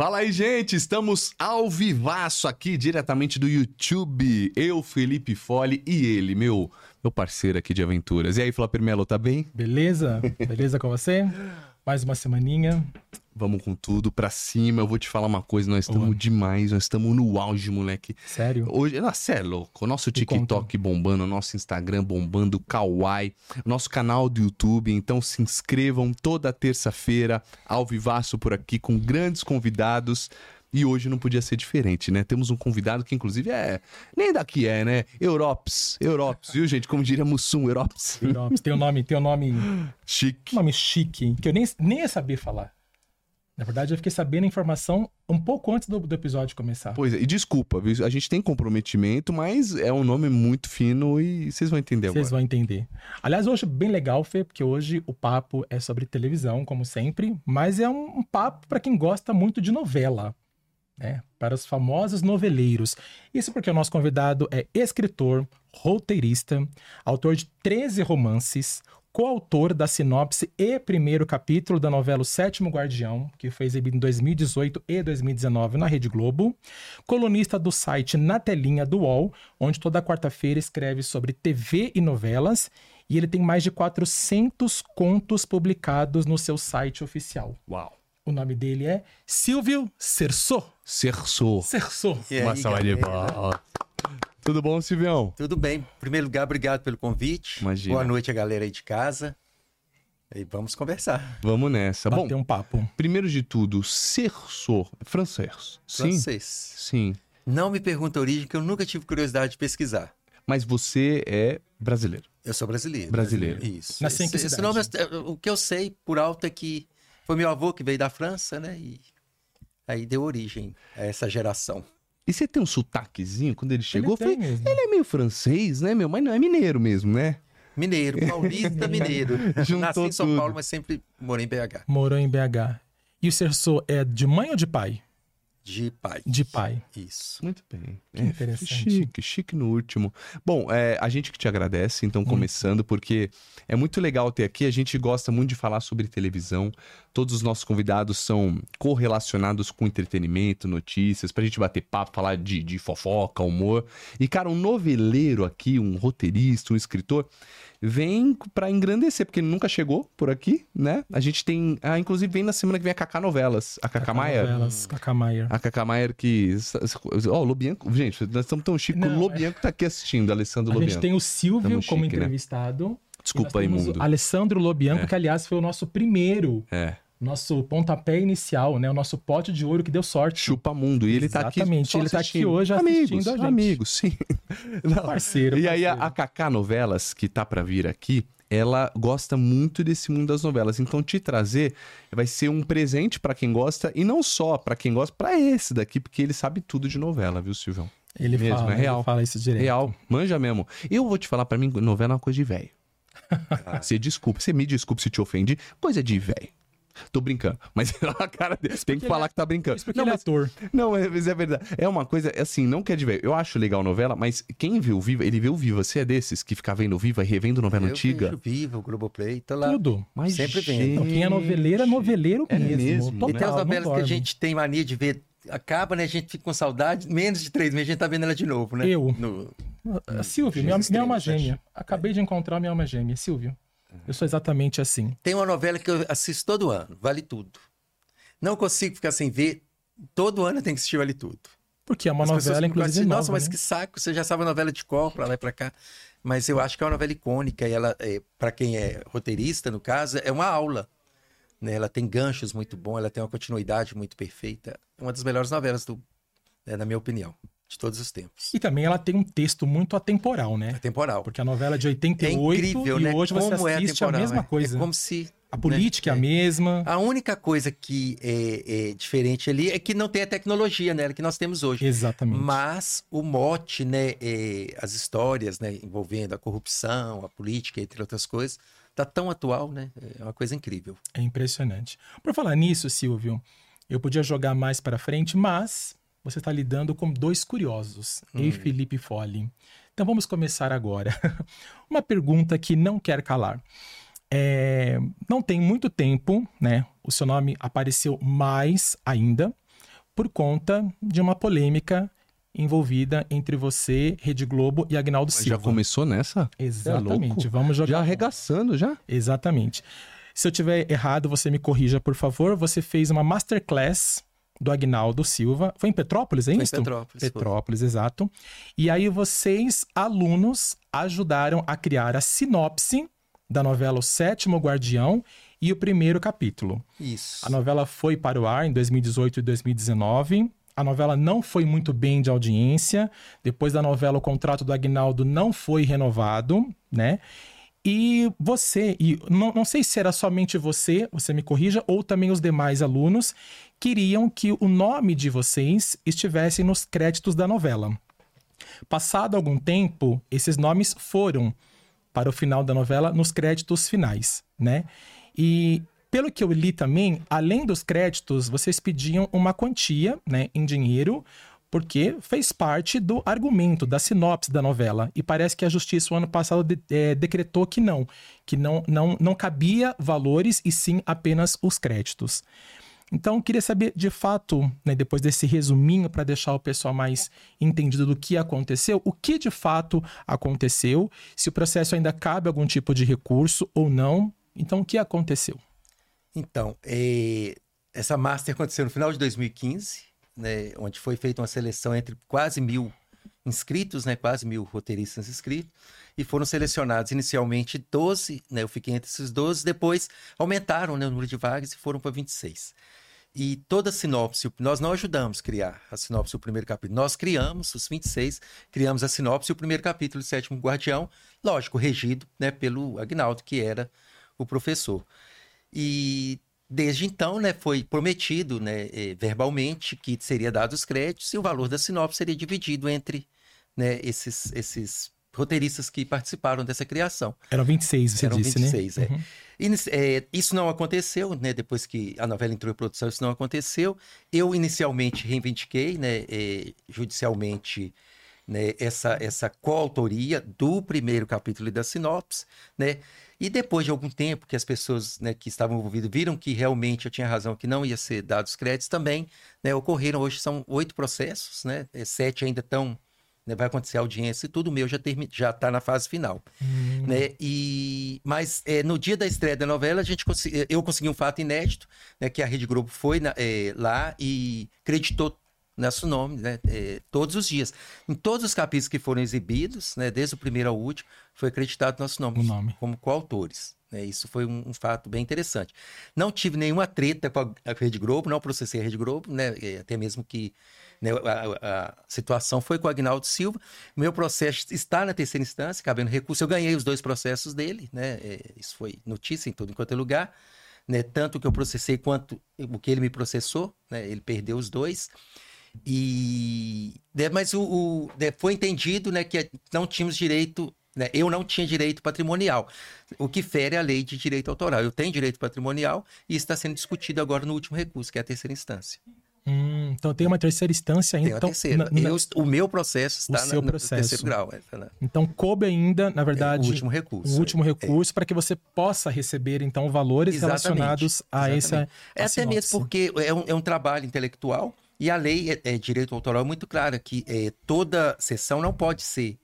Fala aí, gente! Estamos ao vivaço aqui, diretamente do YouTube. Eu, Felipe Fole e ele, meu, meu parceiro aqui de aventuras. E aí, Flapper Melo, tá bem? Beleza? Beleza com você? Mais uma semaninha. Vamos com tudo pra cima. Eu vou te falar uma coisa, nós estamos demais, nós estamos no auge, moleque. Sério? Hoje, nossa, é louco. O nosso TikTok bombando, o nosso Instagram bombando, o Kawaii, nosso canal do YouTube. Então se inscrevam toda terça-feira, ao vivaço por aqui, com grandes convidados. E hoje não podia ser diferente, né? Temos um convidado que, inclusive, é. Nem daqui é, né? Europs. Europs, viu, gente? Como diria Mussum, Europs. Europs. Tem um nome, tem um nome. Chique. Um nome chique, que eu nem, nem ia saber falar. Na verdade, eu fiquei sabendo a informação um pouco antes do, do, episódio começar. Pois é, e desculpa, viu? A gente tem comprometimento, mas é um nome muito fino e vocês vão entender agora. Vocês vão entender. Aliás, hoje bem legal, Fê, porque hoje o papo é sobre televisão, como sempre, mas é um, um papo para quem gosta muito de novela né, para os famosos noveleiros. Isso porque o nosso convidado é escritor, roteirista, autor de 13 romances, coautor da sinopse e primeiro capítulo da novela O Sétimo Guardião, que foi exibido em 2018 e 2019 na Rede Globo, colunista do site Na Telinha do UOL, onde toda quarta-feira escreve sobre TV e novelas, e ele tem mais de 400 contos publicados no seu site oficial. Uau! O nome dele é Silvio Cerso. Cerso. Cerso. Uma salva de Tudo bom, Silvião? Tudo bem. Em primeiro lugar, obrigado pelo convite. Imagina. Boa noite a galera aí de casa. E vamos conversar. Vamos nessa. Bater bom, um papo. Primeiro de tudo, Cerso. É francês. Sim? Francês. Sim. Não me pergunta a origem, que eu nunca tive curiosidade de pesquisar. Mas você é brasileiro? Eu sou brasileiro. Brasileiro. Isso. Nasci em que esse nome, o que eu sei por alto é que foi meu avô que veio da França, né? E aí deu origem a essa geração. E você tem um sotaquezinho quando ele chegou? Ele, foi, ele é meio francês, né, meu? Mas não é mineiro mesmo, né? Mineiro, paulista mineiro. Nasci em São tudo. Paulo, mas sempre morei em BH. Morou em BH. E o Cerso é de mãe ou de pai? De pai. De pai. Isso. Muito bem. Que é, interessante. Chique, chique no último. Bom, é, a gente que te agradece, então, começando, porque é muito legal ter aqui. A gente gosta muito de falar sobre televisão. Todos os nossos convidados são correlacionados com entretenimento, notícias, pra gente bater papo, falar de, de fofoca, humor. E, cara, um noveleiro aqui, um roteirista, um escritor vem para engrandecer, porque ele nunca chegou por aqui, né? A gente tem. Ah, inclusive, vem na semana que vem a Cacá Novelas. A Cacá, Maier. Novelas, Cacá Maier. A Cacá Maier que. Ó, oh, o Lobianco. Gente, nós estamos tão chique. Não, o Lobianco é... tá aqui assistindo, Alessandro Lobianco. A gente tem o Silvio como chique, né? entrevistado. Né? Desculpa aí, mundo. Alessandro Lobianco, é. que aliás foi o nosso primeiro. É nosso pontapé inicial, né? O nosso pote de ouro que deu sorte. Chupa mundo. E ele Exatamente. tá aqui. Exatamente. Ele tá aqui hoje amigos, assistindo a gente. Amigos, sim. Não. Parceiro. E parceiro. aí a, a Kaká Novelas, que tá para vir aqui, ela gosta muito desse mundo das novelas. Então te trazer vai ser um presente para quem gosta e não só para quem gosta, para esse daqui, porque ele sabe tudo de novela, viu, Silvão? Ele mesmo, fala, é real. Ele fala isso direto. Real, manja mesmo. Eu vou te falar para mim, novela é uma coisa de velho. Você desculpa, você me desculpe se te ofende, coisa de velho. Tô brincando. Mas a cara dele. Tem que falar é, que tá brincando. Isso não, ele é ator. Não, mas é verdade. É uma coisa, assim, não quer de ver. Eu acho legal novela, mas quem o Viva, ele o Viva. Você é desses que fica vendo o Viva e revendo novela eu antiga? Eu Viva, o Globoplay, tá lá. Tudo. Mas sempre vem. Então, quem é noveleiro é noveleiro é mesmo. mesmo total, e tem as novelas que a gente tem mania de ver acaba, né? A gente fica com saudade, menos de três meses a gente tá vendo ela de novo, né? Eu. No... Silvio, minha, minha alma gêmea. Acabei de encontrar minha alma gêmea. Silvio. Eu sou exatamente assim. Tem uma novela que eu assisto todo ano, Vale Tudo. Não consigo ficar sem ver. Todo ano eu tenho que assistir Vale Tudo. Porque é uma As novela, inclusive, nova, Nossa, mas né? que saco, você já sabe a novela de cor, pra lá e pra cá. Mas eu acho que é uma novela icônica e ela, é, para quem é roteirista, no caso, é uma aula. Né? Ela tem ganchos muito bons, ela tem uma continuidade muito perfeita. É uma das melhores novelas, do, né, na minha opinião de todos os tempos. E também ela tem um texto muito atemporal, né? Atemporal. Porque a novela é de 88 é incrível, e né? hoje como você assiste é a mesma coisa. É como se... A política né? é a né? mesma. A única coisa que é, é, diferente ali é que não tem a tecnologia né, que nós temos hoje. Exatamente. Mas o mote, né, é, as histórias né, envolvendo a corrupção, a política, entre outras coisas, tá tão atual, né? É uma coisa incrível. É impressionante. Por falar nisso, Silvio, eu podia jogar mais para frente, mas você está lidando com dois curiosos, hum. e Felipe Folli. Então vamos começar agora. Uma pergunta que não quer calar. É, não tem muito tempo, né? O seu nome apareceu mais ainda por conta de uma polêmica envolvida entre você, Rede Globo e Agnaldo Silva. já começou nessa? Exatamente. É. Vamos jogar. Já arregaçando, já? Exatamente. Se eu tiver errado, você me corrija, por favor. Você fez uma masterclass do Agnaldo Silva. Foi em Petrópolis, é Foi em isso? Petrópolis, foi. Petrópolis, exato. E aí vocês, alunos, ajudaram a criar a sinopse da novela O Sétimo Guardião e o primeiro capítulo. Isso. A novela foi para o ar em 2018 e 2019. A novela não foi muito bem de audiência. Depois da novela, o contrato do Agnaldo não foi renovado, né? E você, e não, não sei se era somente você, você me corrija, ou também os demais alunos, queriam que o nome de vocês estivesse nos créditos da novela. Passado algum tempo, esses nomes foram para o final da novela nos créditos finais, né? E pelo que eu li também, além dos créditos, vocês pediam uma quantia, né, em dinheiro, porque fez parte do argumento, da sinopse da novela. E parece que a justiça, o ano passado, de- eh, decretou que não, que não, não, não cabia valores e sim apenas os créditos. Então, queria saber, de fato, né, depois desse resuminho, para deixar o pessoal mais entendido do que aconteceu, o que de fato aconteceu, se o processo ainda cabe algum tipo de recurso ou não. Então, o que aconteceu? Então, eh, essa master aconteceu no final de 2015, né, onde foi feita uma seleção entre quase mil inscritos, né, quase mil roteiristas inscritos, e foram selecionados inicialmente 12, né, eu fiquei entre esses 12, depois aumentaram né, o número de vagas e foram para 26. E toda a sinopse, nós não ajudamos a criar a sinopse do primeiro capítulo, nós criamos os 26, criamos a sinopse o primeiro capítulo, o Sétimo Guardião, lógico, regido né, pelo Agnaldo, que era o professor. E desde então, né, foi prometido, né, eh, verbalmente que seria dado os créditos e o valor da sinopse seria dividido entre, né, esses, esses roteiristas que participaram dessa criação. Eram 26, você Eram disse, 26, né? é. Uhum. É, isso não aconteceu, né? Depois que a novela entrou em produção, isso não aconteceu. Eu inicialmente reivindiquei, né, eh, judicialmente, né, essa, essa coautoria do primeiro capítulo da sinopse, né? E depois de algum tempo que as pessoas né, que estavam envolvidas viram que realmente eu tinha razão, que não ia ser dados créditos também, né, ocorreram hoje são oito processos, né? eh, Sete ainda estão, né, vai acontecer audiência e tudo o meu já termi- já está na fase final Hum. né? E mas é, no dia da estreia da novela a gente eu consegui um fato inédito, né? Que a Rede Globo foi na- é, lá e creditou nosso nome, né? é, todos os dias, em todos os capítulos que foram exibidos, né? Desde o primeiro ao último, foi acreditado nosso nome, nome. como coautores. Né? Isso foi um, um fato bem interessante. Não tive nenhuma treta com a, a Rede Globo, não processei a Rede Globo, né? é, Até mesmo que né, a, a situação foi com o Agnaldo Silva. Meu processo está na terceira instância, cabendo recurso. Eu ganhei os dois processos dele, né? é, Isso foi notícia em todo enquanto é lugar. Né? Tanto o que eu processei quanto o que ele me processou, né? Ele perdeu os dois. E mas o, o- foi entendido né, que não tínhamos direito, né, eu não tinha direito patrimonial, o que fere a lei de direito autoral. Eu tenho direito patrimonial e isso está sendo discutido agora no último recurso, que é a terceira instância. Hum, então tem uma terceira instância ainda. Tem então, terceira. na- na- Eu- o meu processo está O seu na- no processo. terceiro grau. é, então coube ainda, na verdade, o último recurso. o último é. recurso para que você possa receber, então, valores Exatamente, relacionados a essa. exatamente. É a até mesmo porque é um, é um trabalho intelectual e a lei é, é direito autoral é muito clara que é, toda sessão não pode ser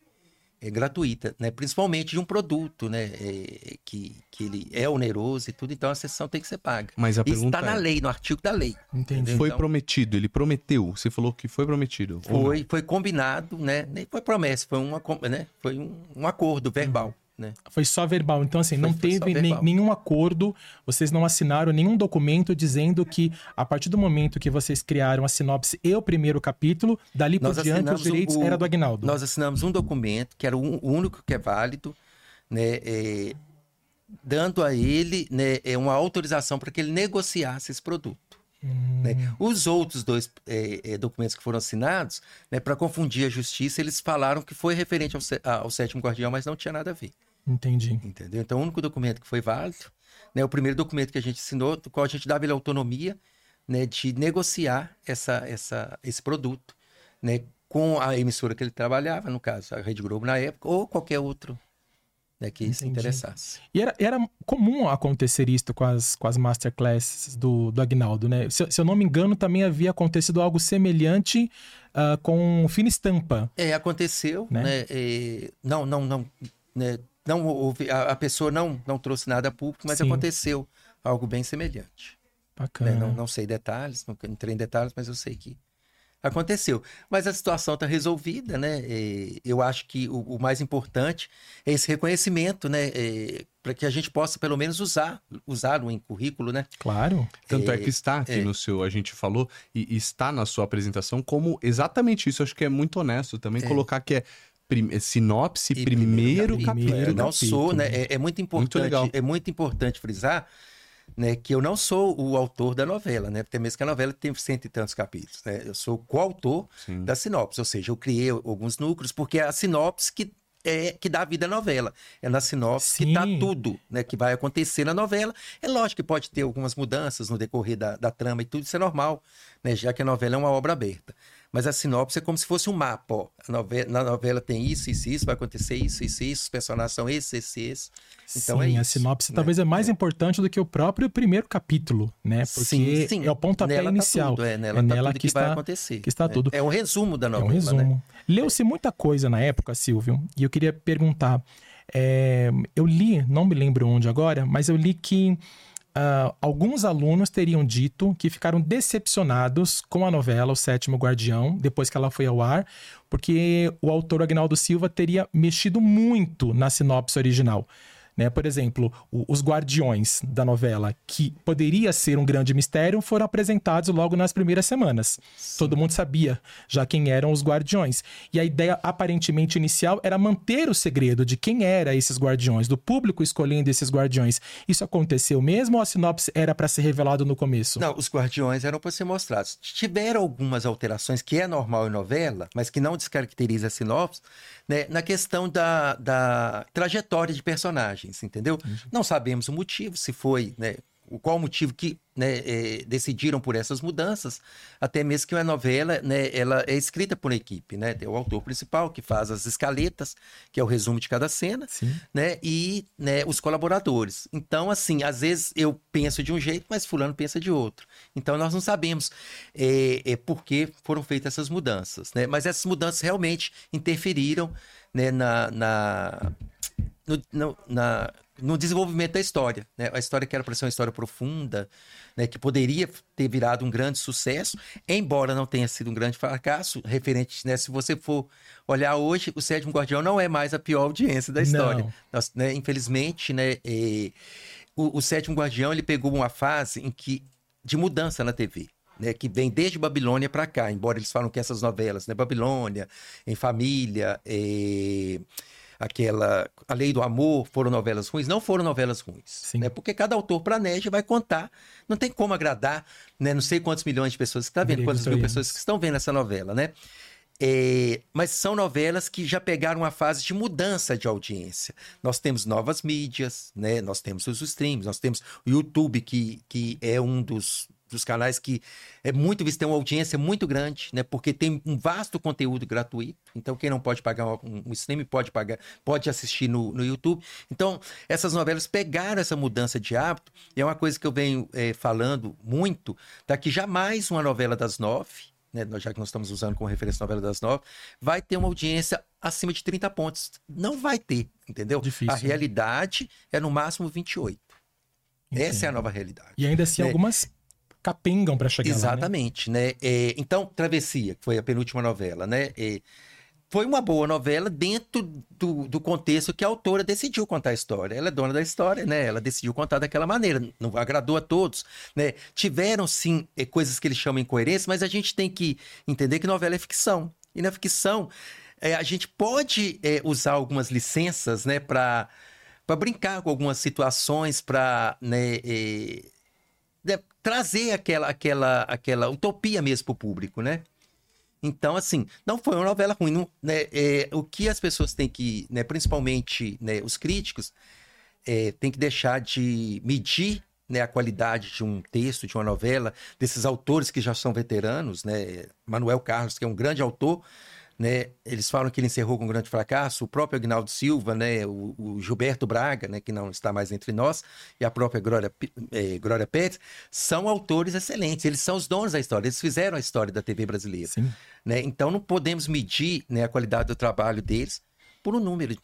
é, gratuita, né? Principalmente de um produto, né? É, que, que ele é oneroso e tudo, então a sessão tem que ser paga. Mas a Isso pergunta está na é, lei, no artigo da lei. Entendi. foi Então- prometido, ele prometeu, você falou que foi prometido. Foi, foi combinado, né? Nem foi promessa, foi, uma, né? foi um, um acordo verbal, né? Foi só verbal. Então, assim, não foi teve nenhum acordo, vocês não assinaram nenhum documento dizendo que, a partir do momento que vocês criaram a sinopse e o primeiro capítulo, dali por Nós diante os direitos o- era do Agnaldo. Nós assinamos um documento que era o único que é válido, né, é, dando a ele né, é, uma autorização para que ele negociasse esse produto. Hum. né. Os outros dois é, é, documentos que foram assinados, né, para confundir a justiça, eles falaram que foi referente ao, ao sétimo guardião, mas não tinha nada a ver. Entendi. Entendeu? Então, o único documento que foi válido, né, o primeiro documento que a gente assinou, do qual a gente dava ele autonomia né, de negociar essa, essa, esse produto né, com a emissora que ele trabalhava, no caso, a Rede Globo na época, ou qualquer outro né, que se interessasse. E era, era comum acontecer isso com as, com as masterclasses do, do Agnaldo, né? Se, se eu não me engano, também havia acontecido algo semelhante uh, com Fina Estampa. É, aconteceu, né? né? E, não, não, não, né? Não houve, a, a, pessoa não, não trouxe nada a público, mas Sim. aconteceu algo bem semelhante. Bacana. Né? Não, não sei detalhes, não entrei em detalhes, mas eu sei que aconteceu. Mas a situação está resolvida, né? E eu acho que o, o, mais importante é esse reconhecimento, né? Para que a gente possa, pelo menos, usar, usá-lo em currículo, né? Claro. Tanto é, é que está aqui é. no seu, a gente falou, e, e, está na sua apresentação como exatamente isso. Acho que é muito honesto também é. colocar que é Prim, sinopse, e primeiro, primeiro capítulo. Primeiro não sou, né? É, é, muito importante. Muito legal. É muito importante frisar né, que eu não sou o autor da novela, né? Até mesmo que a novela tem cento e tantos capítulos, né? Eu sou coautor da sinopse, ou seja, eu criei alguns núcleos, porque é a sinopse que é que dá vida à novela. É na sinopse Sim. que está tudo né, que vai acontecer na novela. É lógico que pode ter algumas mudanças no decorrer da, da trama e tudo, isso é normal, né, já que a novela é uma obra aberta. Mas a sinopse é como se fosse um mapa. Ó. Novela, na novela tem isso, isso, isso, vai acontecer isso, isso, isso, os personagens são esses, esses, esses. Então sim, é a sinopse né? talvez é mais é. importante do que o próprio primeiro capítulo, né? Porque sim, sim. é o pontapé nela inicial. Tá tudo, é nela, é tá nela que, que, está, vai acontecer. Que está é. tudo. É um resumo da novela. É um resumo. Né? Leu-se muita coisa na época, Silvio, e eu queria perguntar. É, eu li, não me lembro onde agora, mas eu li que Uh, alguns alunos teriam dito que ficaram decepcionados com a novela O Sétimo Guardião, depois que ela foi ao ar, porque o autor Agnaldo Silva teria mexido muito na sinopse original. Né? Por exemplo, o, os guardiões da novela, que poderia ser um grande mistério, foram apresentados logo nas primeiras semanas. Sim. Todo mundo sabia já quem eram os guardiões. E a ideia aparentemente inicial era manter o segredo de quem eram esses guardiões, do público escolhendo esses guardiões. Isso aconteceu mesmo ou a sinopse era para ser revelado no começo? Não, os guardiões eram para ser mostrados. Tiveram algumas alterações que é normal em novela, mas que não descaracteriza a sinopse, né, na questão da, da trajetória de entendeu? Não sabemos o motivo, se foi, né, qual o motivo que né, é, decidiram por essas mudanças, até mesmo que uma novela, né, ela é escrita por uma equipe, né, tem o autor principal que faz as escaletas, que é o resumo de cada cena, né, e né, os colaboradores. Então, assim, às vezes eu penso de um jeito, mas fulano pensa de outro. Então, nós não sabemos é, é por que foram feitas essas mudanças, né, mas essas mudanças realmente interferiram né, na, na no, no, na, no desenvolvimento da história. Né? A história que era para ser uma história profunda, né? que poderia ter virado um grande sucesso, embora não tenha sido um grande fracasso, referente, né? se você for olhar hoje, o Sétimo Guardião não é mais a pior audiência da história. Nós, né? Infelizmente, né? E, o, o Sétimo Guardião ele pegou uma fase em que de mudança na TV. Né, que vem desde Babilônia para cá, embora eles falam que essas novelas, né, Babilônia, Em Família, eh, aquela A Lei do Amor foram novelas ruins, não foram novelas ruins. Né? Porque cada autor planeja vai contar. Não tem como agradar, né? Não sei quantos milhões de pessoas que estão tá vendo, quantas mil pessoas que estão vendo essa novela, né? É, mas são novelas que já pegaram uma fase de mudança de audiência. Nós temos novas mídias, né? nós temos os streams, nós temos o YouTube, que, que é um dos, dos canais que é muito visto, tem uma audiência muito grande, né? Porque tem um vasto conteúdo gratuito. Então, quem não pode pagar um, um stream pode pagar, pode assistir no, no YouTube. Então, essas novelas pegaram essa mudança de hábito, e é uma coisa que eu venho é, falando muito, tá? Que jamais uma novela das nove, né? Já que nós estamos usando como referência a novela das nove, vai ter uma audiência acima de 30 pontos. Não vai ter, entendeu? Difícil, a realidade é no máximo 28. Entendo. Essa é a nova realidade. E ainda assim, né? algumas capengam para chegar Exatamente, lá, né? né? É, então, Travessia, que foi a penúltima novela, né? É, foi uma boa novela dentro do, do, contexto que a autora decidiu contar a história. Ela é dona da história, né? Ela decidiu contar daquela maneira. Não agradou a todos, né? Tiveram, sim, é, coisas que eles chamam incoerência, mas a gente tem que entender que novela é ficção. E na ficção, é, a gente pode é, usar algumas licenças, né? Para brincar com algumas situações, para... Né, é, trazer aquela, aquela, aquela utopia mesmo para o público, né? Então, assim, não foi uma novela ruim. Não, né, é, o que as pessoas têm que, né, principalmente né, os críticos, é, têm que deixar de medir né, a qualidade de um texto, de uma novela, desses autores que já são veteranos, né? Manuel Carlos, que é um grande autor, né? Eles falam que ele encerrou com um grande fracasso. O próprio Agnaldo Silva, né? O, o Gilberto Braga, né? Que não está mais entre nós, e a própria Glória, eh, Glória Pérez, são autores excelentes. Eles são os donos da história. Eles fizeram a história da TV brasileira. Sim. Né? Então não podemos medir né, a qualidade do trabalho deles por um número.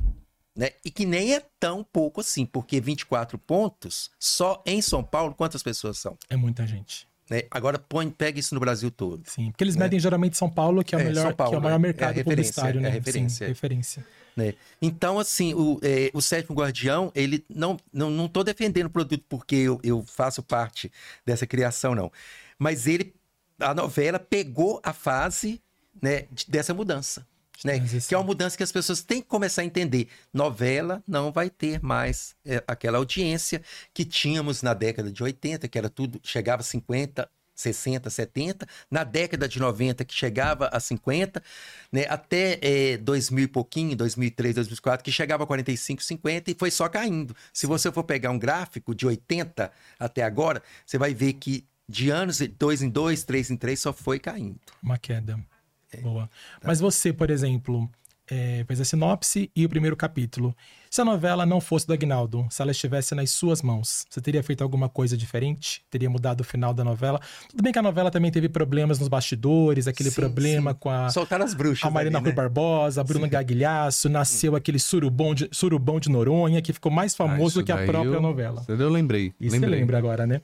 Né? E que nem é tão pouco assim, porque 24 pontos só em São Paulo, quantas pessoas são? É muita gente. Né? Agora põe, pega isso no Brasil todo. Sim, porque eles medem geralmente São Paulo, que é o É, melhor, Paulo, que é o maior é. mercado É publicitário, é né? a referência. Sim, referência. Né? Então, assim, o, é, o Sétimo Guardião, ele não não não tô defendendo o produto porque eu, eu faço parte dessa criação, não. Mas ele, a novela pegou a fase né, de- dessa mudança. Né? Que é uma mudança que as pessoas têm que começar a entender. Novela não vai ter mais é, aquela audiência que tínhamos na década de 80, que era tudo, chegava a 50, 60, 70, na década de 90 que chegava a 50, né, até é, 2000 e pouquinho, 2003, 2004, que chegava a 45, 50 e foi só caindo. Se você for pegar um gráfico de 80 até agora, você vai ver que de anos, dois em dois, três em três, só foi caindo. Uma queda. É, Boa. tá. Mas você, por exemplo, é, fez a sinopse e o primeiro capítulo. Se a novela não fosse do Agnaldo, se ela estivesse nas suas mãos, você teria feito alguma coisa diferente? Teria mudado o final da novela? Tudo bem que a novela também teve problemas nos bastidores, aquele Sim, problema sim. com a, Soltaram as bruxas. a Marina ali, Rui né? Barbosa, a Bruna Gaguilhaço, nasceu aquele surubom de, surubom de Noronha, que ficou mais famoso Ah, do que a própria eu- novela. Eu lembrei. Isso lembrei. você lembra agora, né?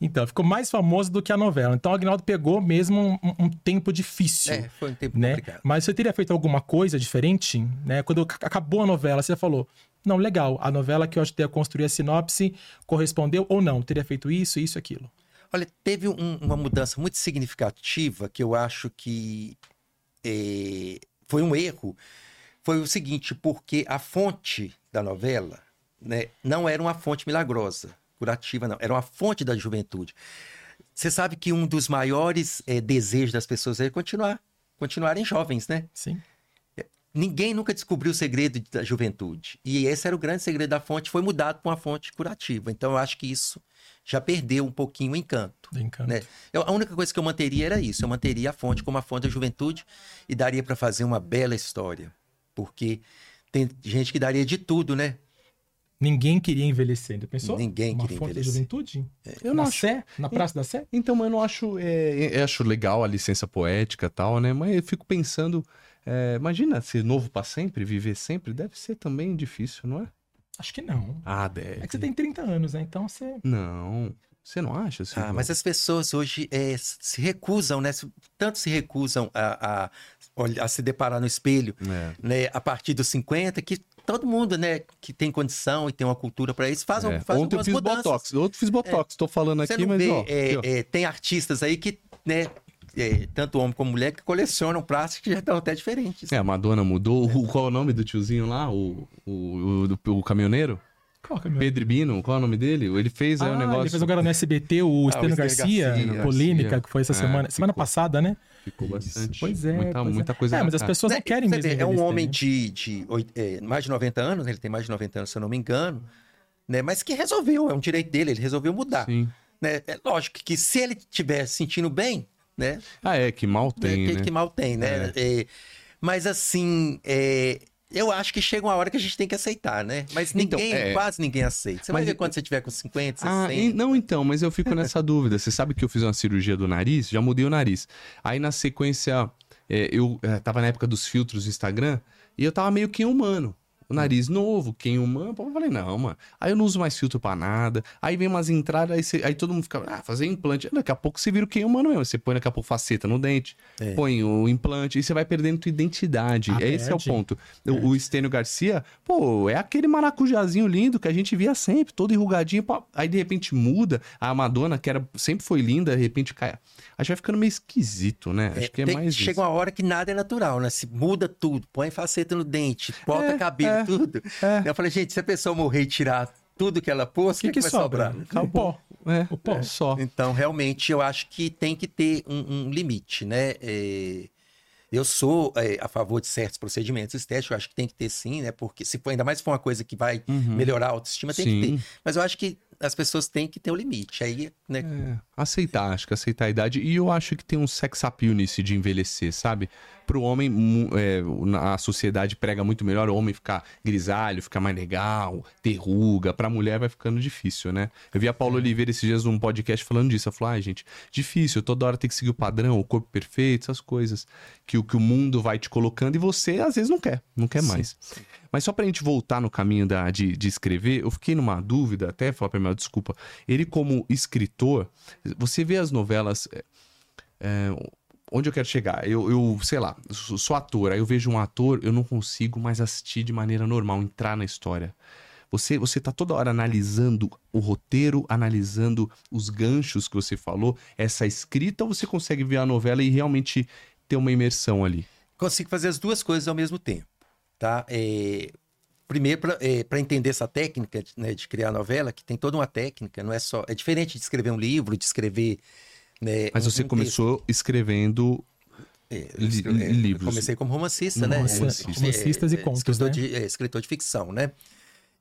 Então, ficou mais famoso do que a novela. Então, o Agnaldo pegou mesmo um, um tempo difícil. É, foi um tempo né? complicado. Mas você teria feito alguma coisa diferente, né? Quando ac- acabou a novela, você falou: não, legal, a novela que eu ajudei a construir a sinopse correspondeu ou não? Teria feito isso, isso, aquilo. Olha, teve um- uma mudança muito significativa que eu acho que eh, foi um erro. Foi o seguinte, porque a fonte da novela né, não era uma fonte milagrosa, curativa, não. Era uma fonte da juventude. Você sabe que um dos maiores eh, desejos das pessoas é continuar, continuarem jovens, né? Sim. Ninguém nunca descobriu o segredo da juventude. E esse era o grande segredo da fonte, foi mudado para uma fonte curativa. Então, eu acho que isso já perdeu um pouquinho o encanto. Do encanto. Né? Eu- a única coisa que eu manteria era isso. Eu manteria a fonte como a fonte da juventude e daria para fazer uma bela história. Porque tem gente que daria de tudo, né? Ninguém queria envelhecer. Já pensou? Ninguém Uma queria fonte envelhecer. juventude? Eu na não acho- Sé? Na Praça da Sé? Então, mas eu não acho. É, eu acho legal a licença poética e tal, né? Mas eu fico pensando. é, imagina ser novo pra sempre, viver sempre, deve ser também difícil, não é? Acho que não. Ah, deve. É que você tem 30 anos, né? Então você. Não. Você não acha? Silvio? Ah, mas as pessoas hoje é, se recusam, né? Tanto se recusam a, a, olhar- a se deparar no espelho É. né, a partir dos 50, que todo mundo, né, que tem condição e tem uma cultura para isso, faz, um- É. faz Ontem eu fiz mudanças. botox. Outro fiz botox. Tô falando Você aqui, mas vê, ó. é, aqui, ó. é, tem artistas aí que, né, é, tanto homem como mulher, que colecionam plásticos que já estão até diferentes. É, a Madonna mudou. O, qual é o nome do tiozinho lá? O, o, o, do- o caminhoneiro? Qual é? Pedro Bino, qual é o nome dele? Ele fez aí Ah, o negócio. ele fez agora no SBT o Ah, Estênio Garcia, Garcia. polêmica, Garcia. que foi essa É, semana. Semana ficou- passada, né? Ficou bastante. Pois é. Muita, pois é. muita coisa É, mas as pessoas não Né, querem mesmo. vê, É um homem né? de, de é, mais de 90 anos, ele tem mais de 90 anos, se eu não me engano, né, mas que resolveu, é um direito dele, ele resolveu mudar. Sim. Né? É lógico que se ele estiver se sentindo bem, né, Ah, é, que mal né, tem, que, né? que mal tem, né? É, mas assim, é, eu acho que chega uma hora que a gente tem que aceitar, né? Mas Então, ninguém, é. quase ninguém aceita. Você vai Mas ver e- quando você tiver com 50, 60. Ah, e- não, então, mas eu fico nessa dúvida. Você sabe que eu fiz uma cirurgia do nariz? Já mudei o nariz. Aí na sequência, é, eu é, tava na época dos filtros do Instagram e eu tava meio que humano. O nariz novo, quem humano. Eu falei, não, mano. Aí eu não uso mais filtro pra nada. Aí vem umas entradas, aí, você- aí todo mundo fica, ah, fazer implante. Daqui a pouco você vira o quem humano mesmo. Você põe daqui a pouco faceta no dente, É. põe o implante e você vai perdendo tua identidade. Ah, Esse é o ponto. O, o Estênio Garcia, pô, é aquele maracujazinho lindo que a gente via sempre, todo enrugadinho. pá. Aí de repente muda. A Madonna, que era, sempre foi linda, de repente cai. Aí vai ficando meio esquisito, né? É, Acho que é tem- mais chega isso. uma hora que nada é natural, né? Se muda tudo, põe faceta no dente, bota É, cabelo, é, tudo. é. Eu falei, gente, se a pessoa morrer e tirar tudo que ela pôs, o que, que, que vai sobra? sobrar? O pó. É, O pó. só. Então, realmente, eu acho que tem que ter um, um limite, né? É, Eu sou é, a favor de certos procedimentos estéticos, eu acho que tem que ter sim, né? Porque se for, ainda mais se for uma coisa que vai Uhum. melhorar a autoestima, tem Sim. que ter. Mas eu acho que as pessoas têm que ter o um limite. Aí, né? É, aceitar, acho que aceitar a idade. E eu acho que tem um sex appeal nisso de envelhecer, sabe? Pro homem, é, a sociedade prega muito melhor o homem ficar grisalho, ficar mais legal, ter ruga. Pra mulher vai ficando difícil, né? Eu vi a Paula é. Oliveira esses dias num podcast falando disso. Ela falou, ai, ah, gente, difícil, toda hora tem que seguir o padrão, o corpo perfeito, essas coisas. Que o que o mundo vai te colocando e você, às vezes, não quer, não quer sim, mais. Sim. Mas só pra gente voltar no caminho da, de, de escrever, eu fiquei numa dúvida, até falar pra mim, desculpa. Ele, como escritor, você vê as novelas. É, é onde eu quero chegar? Eu, eu sei lá, sou ator, aí eu vejo um ator, eu não consigo mais assistir de maneira normal, entrar na história. Você, você tá toda hora analisando o roteiro, analisando os ganchos que você falou, essa escrita, ou você consegue ver a novela e realmente ter uma imersão ali? Consigo fazer as duas coisas ao mesmo tempo, tá? É, primeiro, para é, entender essa técnica né, de criar novela, que tem toda uma técnica, não é só... É diferente de escrever um livro, de escrever né, Mas você um começou texto. escrevendo é, li, é, livros. comecei como romancista, né? Romancista, romancistas e é, contos, escritor né? De, é, escritor de ficção, né?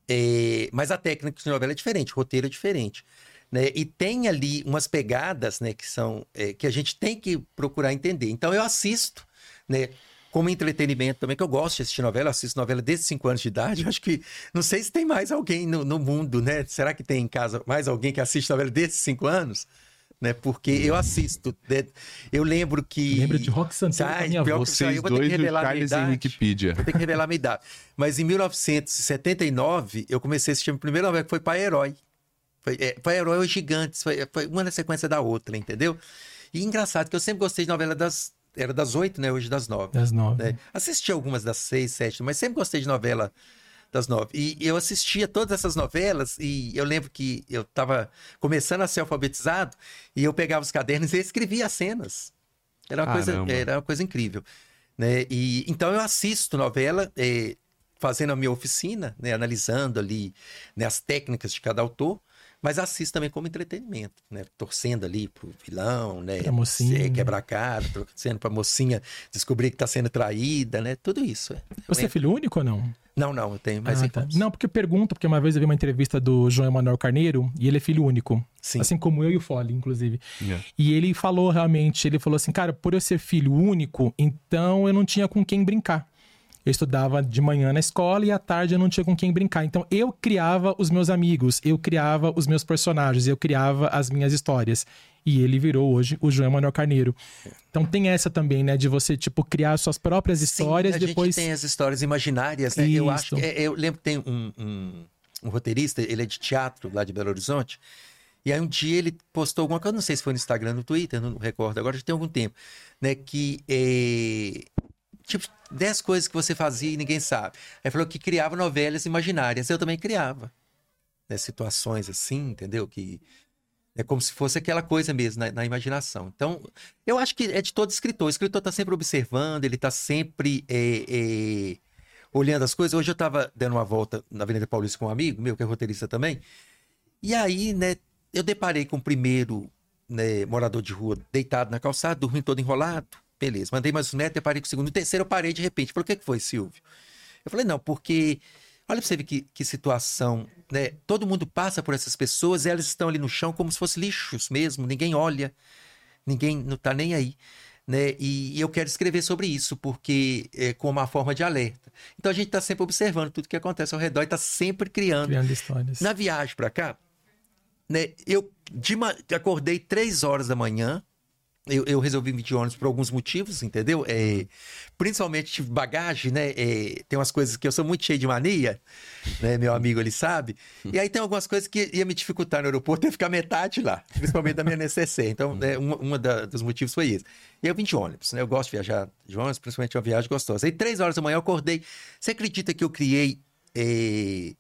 É, mas a técnica de novela é diferente, o roteiro é diferente. Né? E tem ali umas pegadas né, que são é, que a gente tem que procurar entender. Então eu assisto, né? Como entretenimento também, que eu gosto de assistir novela, eu assisto novela desde 5 anos de idade. Eu acho que não sei se tem mais alguém no, no mundo, né? Será que tem em casa mais alguém que assiste novela desde 5 anos? né? Porque eu assisto. Né? Eu lembro que. Lembra de Rock Santeiro ah, minha avó. Vocês eu vou ter que revelar a minha idade. Wikipedia. Vou ter que revelar a minha idade. Mas em 1979, eu comecei a assistir a primeira novela, que foi Pai Herói. Foi, é, Pai Herói ou Gigantes. Foi, foi uma na sequência da outra, entendeu? E engraçado que eu sempre gostei de novela das. Era das oito, né? Hoje das nove. Das nove. Né? Assisti algumas das seis, sete, mas sempre gostei de novela das nove. E eu assistia todas essas novelas e eu lembro que eu estava começando a ser alfabetizado e eu pegava os cadernos e escrevia as cenas. Era uma, coisa, era uma coisa incrível. Né? E, então eu assisto novela é, fazendo a minha oficina, né? analisando ali né, as técnicas de cada autor mas assisto também como entretenimento, né? Torcendo ali pro vilão, né? Pra mocinha. Quebrar cara, torcendo pra mocinha descobrir que tá sendo traída, né? Tudo isso. É. Você é filho único ou não? Não, não, eu tenho mais ah, tá. Não, porque eu pergunto, porque uma vez eu vi uma entrevista do João Emanuel Carneiro e ele é filho único. Sim. Assim como eu e o Fole, inclusive. Yeah. E ele falou realmente, ele falou assim, cara, por eu ser filho único, então eu não tinha com quem brincar. Eu estudava de manhã na escola e à tarde eu não tinha com quem brincar. Então eu criava os meus amigos, eu criava os meus personagens, eu criava as minhas histórias. E ele virou hoje o João Manuel Carneiro. Então tem essa também, né? De você, tipo, criar suas próprias histórias Sim, a depois. Gente tem as histórias imaginárias, né? Isso. Eu acho que. É, eu lembro que tem um, um, um, roteirista, ele é de teatro lá de Belo Horizonte. E aí um dia ele postou alguma coisa, não sei se foi no Instagram, no Twitter, não recordo agora, já tem algum tempo, né? Que é, tipo, 10 coisas que você fazia e ninguém sabe. Aí falou que criava novelas imaginárias. Eu também criava. Né? Situações assim, entendeu? Que é como se fosse aquela coisa mesmo na, na, imaginação. Então, eu acho que é de todo escritor. O escritor está sempre observando, ele está sempre é, é, olhando as coisas. Hoje eu estava dando uma volta na Avenida Paulista com um amigo meu, que é roteirista também. E aí, né, eu deparei com o primeiro né, morador de rua deitado na calçada, dormindo todo enrolado. Beleza, mandei mais um metro, deparei com o segundo. O terceiro eu parei de repente. Falei, o que, que foi, Silvio? Eu falei, não, porque. Olha pra você ver que, que situação, né? Todo mundo passa por essas pessoas e elas estão ali no chão como se fossem lixos mesmo. Ninguém olha, ninguém não tá nem aí. Né? E, e eu quero escrever sobre isso, porque é como uma forma de alerta. Então a gente está sempre observando tudo que acontece ao redor e está sempre criando. Criando histórias. Na viagem para cá, né, eu de, acordei três horas da manhã, eu, eu, resolvi vir de ônibus por alguns motivos, entendeu? É, principalmente bagagem, né? É, tem umas coisas que eu sou muito cheio de mania, né? Meu amigo ele sabe. E aí tem algumas coisas que ia me dificultar no aeroporto, ia ficar metade lá, principalmente da minha necessaire. Então, né, da, dos motivos foi esse. E eu vim de ônibus, né? Eu gosto de viajar de ônibus, principalmente uma viagem gostosa. Aí, três horas da manhã, eu acordei. Você acredita que eu criei é,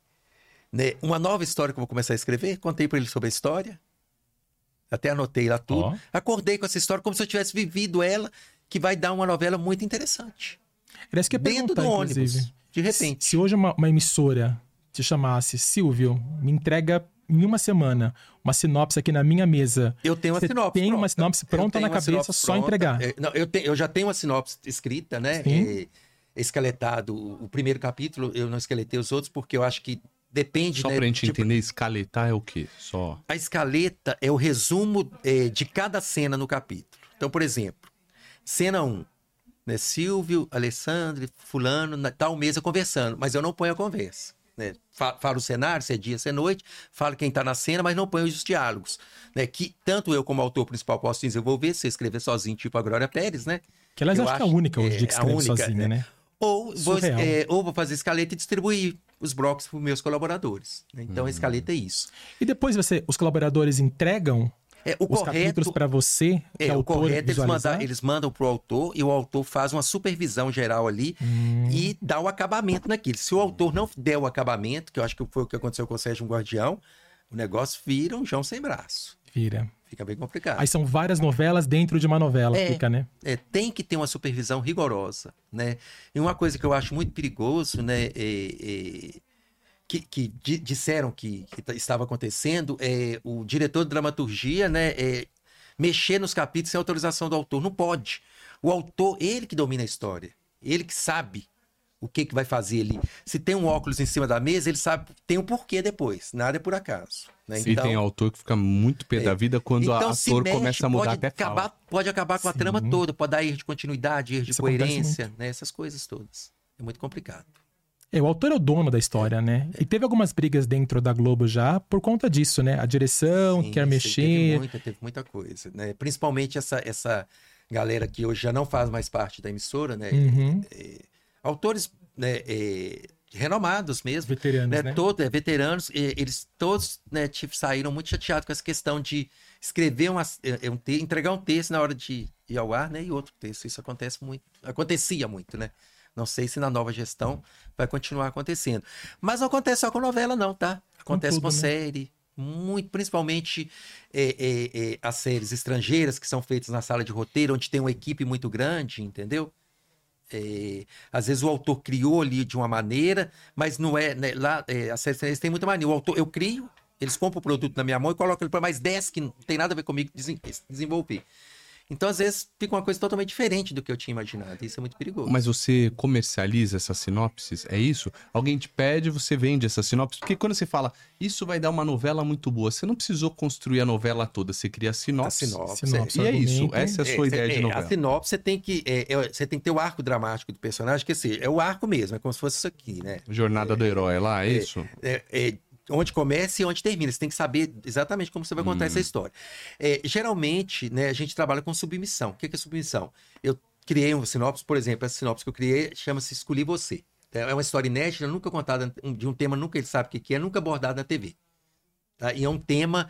né, uma nova história que eu vou começar a escrever? Contei para ele sobre a história. Até anotei lá tudo. Oh. Acordei com essa história como se eu tivesse vivido ela, que vai dar uma novela muito interessante. Era isso que eu Dentro do ônibus, de repente. Se, se hoje uma, uma, emissora te chamasse, Silvio, me entrega em uma semana uma sinopse aqui na minha mesa. Eu tenho uma sinopse. Tem uma sinopse pronta na cabeça, só pronta. entregar. É, não, eu, te, eu já tenho uma sinopse escrita, né? É, esqueletado. O primeiro capítulo, eu não esqueletei os outros, porque eu acho que depende. Só né, pra gente tipo, entender, escaletar é o quê? Só. A escaleta é o resumo é, de cada cena no capítulo. Então, por exemplo, cena 1. Né, Silvio, Alessandro, fulano, na tal mesa conversando, mas eu não ponho a conversa. Né? Fa- Falo o cenário, se é dia, se é noite, falo quem está na cena, mas não ponho os diálogos. Né? Que tanto eu como autor principal posso desenvolver, se eu escrever sozinho, tipo a Glória Pérez, né? Que aliás, Eu acho que é a única hoje é, de que escreve única, sozinha, né? né? Ou vou, é, ou vou fazer escaleta e distribuir os blocos para os meus colaboradores. né? Então, a escaleta é isso. E depois você, os colaboradores entregam É, o os correto capítulos para você, que é, É, o autor, correto eles, eles mandam pro autor e o autor faz uma supervisão geral ali Hum. e dá o acabamento naquilo. Se o autor não der o acabamento, que eu acho que foi o que aconteceu com o Sérgio Guardião, o negócio vira um João sem braço. Vira. Fica bem complicado. Aí são várias novelas dentro de uma novela, É. fica, né? É, tem que ter uma supervisão rigorosa, né? E uma coisa que eu acho muito perigoso, né? é- é, que, que di- disseram que, que t- estava acontecendo é o diretor de dramaturgia, né? é, mexer nos capítulos sem autorização do autor. Não pode. O autor, ele que domina a história. Ele que sabe o que, que vai fazer ali. Se tem um óculos em cima da mesa, ele sabe, tem um porquê depois. Nada é por acaso. Né? e tem autor que fica muito pé da vida quando o então, se ator mexe, começa a mudar pode até acabar, fala. Pode acabar com a Sim. trama toda, pode dar erro de continuidade, erro de Isso coerência, né? Essas coisas todas. É muito complicado. É, o autor é o dono da história, né? E teve algumas brigas dentro da Globo já por conta disso, né? A direção Sim, quer mexer. Teve muita, teve muita coisa, né? Principalmente essa, essa galera que hoje já não faz mais parte da emissora, né? Uhum. Autores né, é, renomados mesmo. Veteranos, né, né? todo- é, veteranos, e eles todos né, tipo, saíram muito chateados com essa questão de escrever uma, é, é, um te- entregar um texto na hora de ir ao ar, né? E outro texto. Isso acontece muito, acontecia muito, né? Não sei se na nova gestão vai continuar acontecendo. Mas não acontece só com novela, não, tá? Acontece tudo, com, né? série. Muito, principalmente é, é, é, as séries estrangeiras que são feitas na sala de roteiro, onde tem uma equipe muito grande, entendeu? É, às vezes o autor criou ali de uma maneira, mas não é. Né, lá, é, têm muita mania. O autor, eu crio, eles compram o produto na minha mão e colocam ele para mais 10 que não tem nada a ver comigo desen- desenvolver. Então, às vezes, fica uma coisa totalmente diferente do que eu tinha imaginado. Isso é muito perigoso. Mas você comercializa essas sinopses? É isso? Alguém te pede, você vende essas sinopses? Porque quando você fala, isso vai dar uma novela muito boa, você não precisou construir a novela toda, você cria a a sinopse. sinopse. Sinopse, E é isso, essa é a sua É, ideia é, de é, novela. A sinopse você tem que. é, é, você tem que ter o arco dramático do personagem, que assim, é o arco mesmo, é como se fosse isso aqui, né? Jornada do herói lá, é, isso? É, é, onde começa e onde termina. Você tem que saber exatamente como você vai contar essa história. É, geralmente, né, a gente trabalha com submissão. O que que é submissão? Eu criei um sinopse, por exemplo, essa sinopse que eu criei chama-se Escolhi Você. É uma história inédita, nunca contada, de um tema nunca ele sabe o que é, nunca abordado na TV. Tá? E é um tema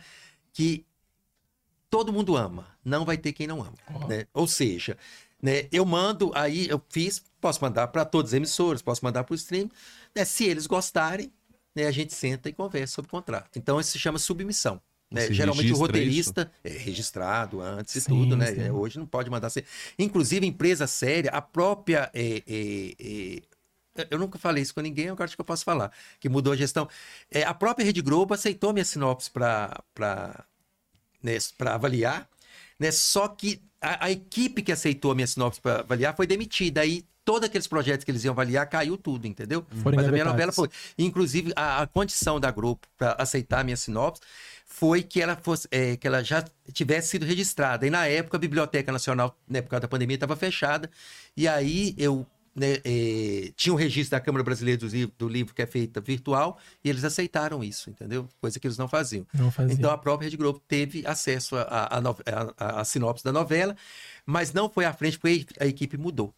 que todo mundo ama, não vai ter quem não ama. Né? Ou seja, né, eu mando, aí eu fiz, posso mandar para todas as emissoras, posso mandar para o stream. né, se eles gostarem, né, a gente senta e conversa sobre o contrato. Então isso se chama submissão. né? Geralmente o registra roteirista é registrado antes e tudo, né? sim. É, Hoje não pode mandar ser. Inclusive, empresa séria, a própria. é, é, é, eu nunca falei isso com ninguém, agora acho que eu posso falar, que mudou a gestão. É, a própria Rede Globo aceitou minha sinopse para né, pra avaliar, né? Só que a, a equipe que aceitou a minha sinopse para avaliar foi demitida. Aí todos aqueles projetos que eles iam avaliar caiu tudo, entendeu? Foram Mas a minha novela foi. Inclusive, a, a condição da Globo para aceitar a minha sinopse foi que ela fosse, é, que ela já tivesse sido registrada. E na época a Biblioteca Nacional, na época da pandemia, estava fechada. E aí eu né, é, tinha um registro da Câmara Brasileira do livro, do livro que é feita virtual e eles aceitaram isso, entendeu? Coisa que eles não faziam. Não fazia. Então a própria Rede Globo teve acesso à sinopse da novela, mas não foi à frente porque a equipe mudou.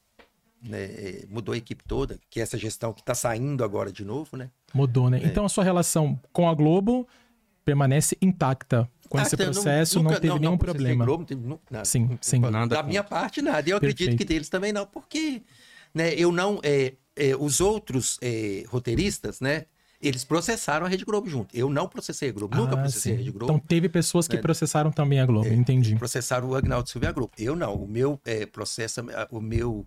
Né? É, Mudou a equipe toda, que é essa gestão que está saindo agora de novo, né? Mudou, né? Então a sua relação com a Globo permanece intacta. Com esse Ah, então, processo não, nunca- teve nenhum processei problema. Globo, não teve nu- nada. Sim, sim. Nada da minha parte, nada. E eu acredito Perfeito. que deles também não, porque né, eu não. é, é, os outros é, roteiristas, né? Eles processaram a Rede Globo junto. Eu não processei a Globo, nunca Ah, processei sim. a Rede Globo. Então teve pessoas que É. processaram também a Globo, entendi. processaram o Agnaldo Silvia Globo. Eu não. O meu é, processo, o meu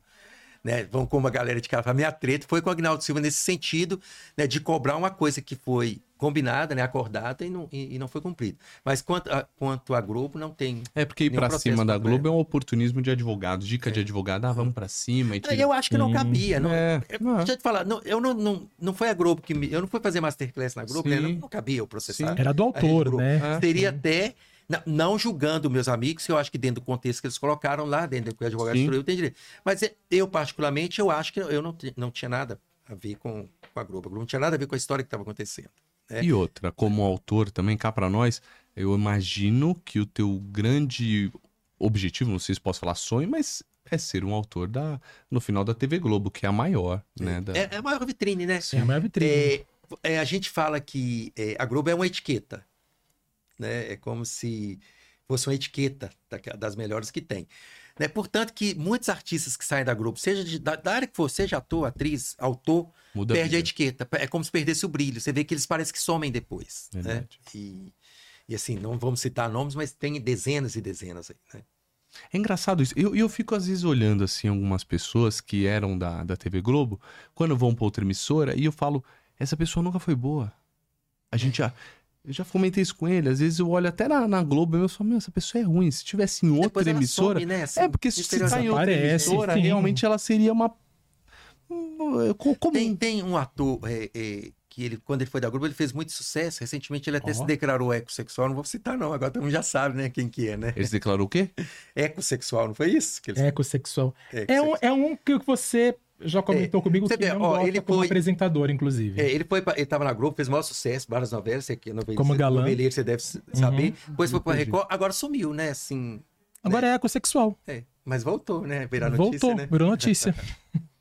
né? Vão como a galera de casa. A minha treta foi com o Agnaldo Silva nesse sentido, né? De cobrar uma coisa que foi combinada, né? Acordada e não, e, e não foi cumprida. Mas quanto a, quanto a Globo, não tem. É porque ir pra cima da Globo é um oportunismo de advogado. Dica de advogado, ah, vamos pra cima e tira... Eu acho que não cabia. Não, É, eu- não. Deixa eu te falar, não, eu não, não, não foi a Globo que me. Eu não fui fazer masterclass na Globo, né? Não, não cabia eu processar. Sim. Era do autor, né? É. Seria até. Não, não julgando meus amigos, que eu acho que dentro do contexto que eles colocaram lá, dentro do que o advogado Sim. instruiu, tem direito. Mas é, eu, particularmente, eu acho que eu não, não tinha nada a ver com, com a Globo. A Globo não tinha nada a ver com a história que estava acontecendo. É. E outra, como autor também, cá pra nós, eu imagino que o teu grande objetivo, não sei se posso falar sonho, mas é ser um autor da, no final da TV Globo, que é a maior, né? da- É, é a maior vitrine, né? É a maior vitrine. É, é, a gente fala que é, a Globo é uma etiqueta. Né? É como se fosse uma etiqueta da- das melhores que tem. Né? Portanto, que muitos artistas que saem da Globo, seja de- da, da área que for, seja ator, atriz, autor, Muda perde a vida. etiqueta. É como se perdesse o brilho. Você vê que eles parecem que somem depois. Né? E, e assim, não vamos citar nomes, mas tem dezenas e dezenas aí. Né? É engraçado isso. Eu, eu fico às vezes olhando assim algumas pessoas que eram da, da TV Globo, quando vão pra outra emissora, e eu falo, essa pessoa nunca foi boa. A gente já. Eu já fomentei isso com ele. Às vezes eu olho até na, na Globo e eu falo, meu, essa pessoa é ruim. Se tivesse em outra emissora. some, né? Assim, é, porque se você tá em outra emissora, sim. realmente ela seria uma. um, co- comum. Tem, tem um ator é, é, que ele, quando ele foi da Globo, ele fez muito sucesso. Recentemente ele até Ó. se declarou ecossexual. Não vou citar, não. Agora todo mundo já sabe, né? Quem que é, né? Ele se declarou o quê? Ecossexual, não foi isso? Que ele... Ecossexual. É um, Ecossexual. é um que você já comentou comigo Você que vê, não ó, ele como foi- apresentador, inclusive. É, ele foi pra, ele tava na Globo, fez maior sucesso, várias novelas, é noveleiro, Como você- galã. noveleiro, você deve saber. Depois foi pra Record, agora sumiu, né? Assim, Agora é ecossexual. é, mas voltou, né? Notícia, Voltou, né? virou notícia.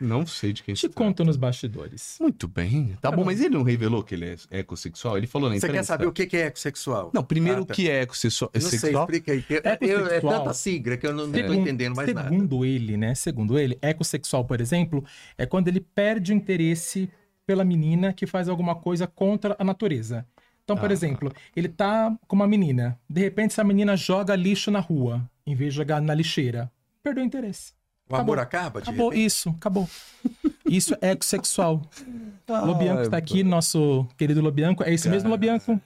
Não sei de quem Te conto nos bastidores. Muito bem. Tá bom, mas ele não revelou que ele é ecossexual? Ele falou na Você imprensa. quer saber o que é ecossexual? Não, primeiro Ah, o tá. que é ecossexual? Não sei, sexual? explica aí. que Eu, é tanta sigla que eu não, tô Segundo- entendendo mais nada. Segundo ele, né? Segundo ele, ecossexual, por exemplo, é quando ele perde o interesse pela menina que faz alguma coisa contra a natureza. Então, por Ah. exemplo, ele tá com uma menina, de repente essa menina joga lixo na rua, em vez de jogar na lixeira. Perdeu o interesse. O amor acaba? de Acabou, repente? isso, acabou. Isso é ecossexual. Ah, Lobianco está aqui, nosso querido Lobianco. É esse mesmo Lobianco.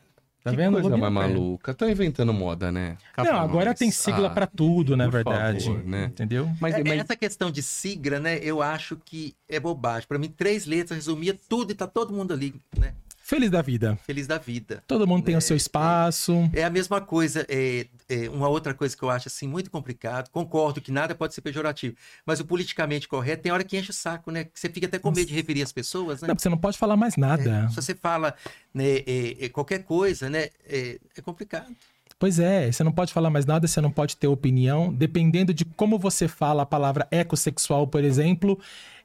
Tá que vendo? coisa Lobianco, mais é. maluca. Estão inventando moda, né? Não, agora nós. tem sigla Ah, pra tudo, na verdade. favor, né? Entendeu? Mas, É, mas- Essa questão de sigla, né? Eu acho que é bobagem. Pra mim, três letras resumia tudo e tá todo mundo ali, né? Feliz da vida. Feliz da vida. Todo mundo tem o seu espaço. É a mesma coisa, é, é uma outra coisa que eu acho assim muito complicado. Concordo que nada pode ser pejorativo, mas o politicamente correto tem hora que enche o saco, né? Que você fica até com medo de referir as pessoas, né? Não, você não pode falar mais nada. Se você fala né, é, é, qualquer coisa, né? É, é complicado. Pois é, você não pode falar mais nada, você não pode ter opinião. Dependendo de como você fala a palavra ecossexual, por exemplo,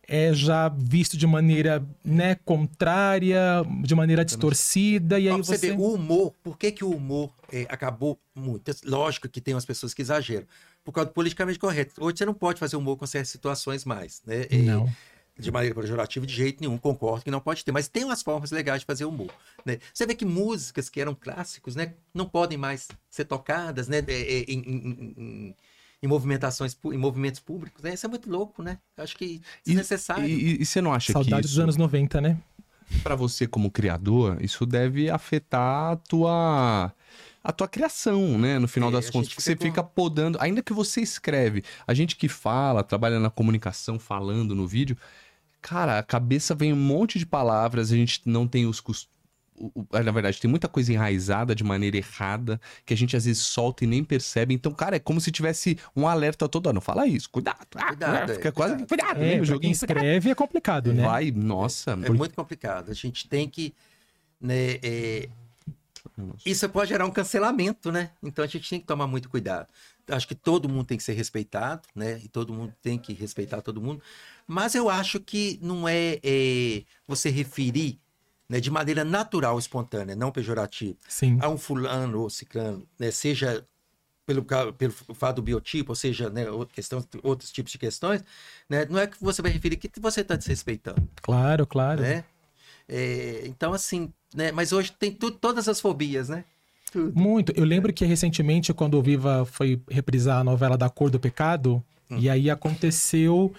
é já visto de maneira né, contrária, de maneira distorcida, e aí você você. vê, o humor, por que, que o humor é, acabou muito? Lógico que tem umas pessoas que exageram. Por causa do politicamente correto. Hoje você não pode fazer humor com certas situações mais, né? É, Não. de maneira pejorativa, de jeito nenhum, concordo que não pode ter, mas tem umas formas legais de fazer humor. Né? Você vê que músicas que eram clássicos, né, não podem mais ser tocadas, né, é, em, em- em- em movimentações, em movimentos públicos, né? Isso é muito louco, né? Eu Acho que E- desnecessário. E, e você não acha Saudade que dos isso, anos 90, né? pra você como criador, isso deve afetar a tua a tua criação, né? No final É, das contas, porque você fica com- fica podando, ainda que você escreve, a gente que fala, trabalha na comunicação, falando no vídeo, cara, a cabeça vem um monte de palavras, a gente não tem os costumes. Na verdade, tem muita coisa enraizada de maneira errada que a gente às vezes solta e nem percebe. Então, cara, é como se tivesse um alerta todo ano. Fala isso, cuidado. ah, Cuidado, fica é, quase. cuidado. Cuidado, É, lembra o joguinho? escreve é complicado, né? Vai, nossa. É muito complicado. A gente tem que. Né, é, Isso pode gerar um cancelamento, né? Então a gente tem que tomar muito cuidado. Acho que todo mundo tem que ser respeitado, né? E todo mundo tem que respeitar todo mundo. Mas eu acho que não é, é, você referir né, de maneira natural, espontânea, não pejorativa, Sim. a um fulano ou ciclano, né, seja pelo, pelo fato do biotipo, ou seja, né, outra questão, outros tipos de questões, né, não é que você vai referir que você está desrespeitando Claro, claro. né? É, então, assim, né? Mas hoje tem tu, todas as fobias, né? Tudo. Muito. Eu lembro que recentemente, quando o Viva foi reprisar a novela Da Cor do Pecado, Hum. e aí aconteceu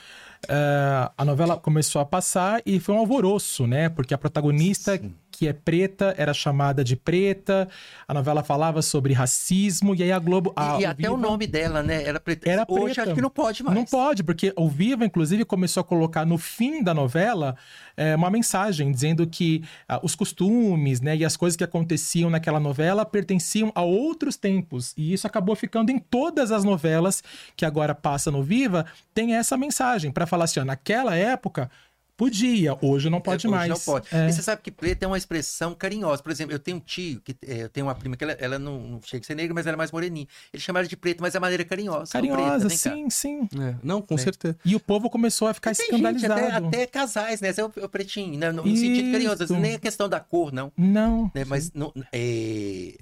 uh, a novela começou a passar e foi um alvoroço, né? Porque a protagonista Sim que é preta era chamada de preta. A novela falava sobre racismo e aí a Globo. A, e, até Viva, o nome dela, né? Era preta. Era Hoje preta. acho que não pode mais. Não pode, porque o Viva, inclusive, começou a colocar no fim da novela é, uma mensagem dizendo que ah, os costumes, né, e as coisas que aconteciam naquela novela pertenciam a outros tempos. E isso acabou ficando em todas as novelas que agora passa no Viva, tem essa mensagem para falar assim, ó, naquela época Podia, hoje não pode é, mais. Hoje não pode. É. E você sabe que preto é uma expressão carinhosa. Por exemplo, eu tenho um tio, que é, eu tenho uma prima que ela, ela não, não, chega a ser negra, mas ela é mais moreninha. Ele chama ela de preto, mas é maneira carinhosa. Carinhosa, preta, sim, sim. É. Não, com é. certeza. E o povo começou a ficar escandalizado. Gente, até, até, casais, né? Esse é o, o pretinho, né? no, no sentido carinhoso. Nem a questão da cor, não. Não. Né? Mas não, é,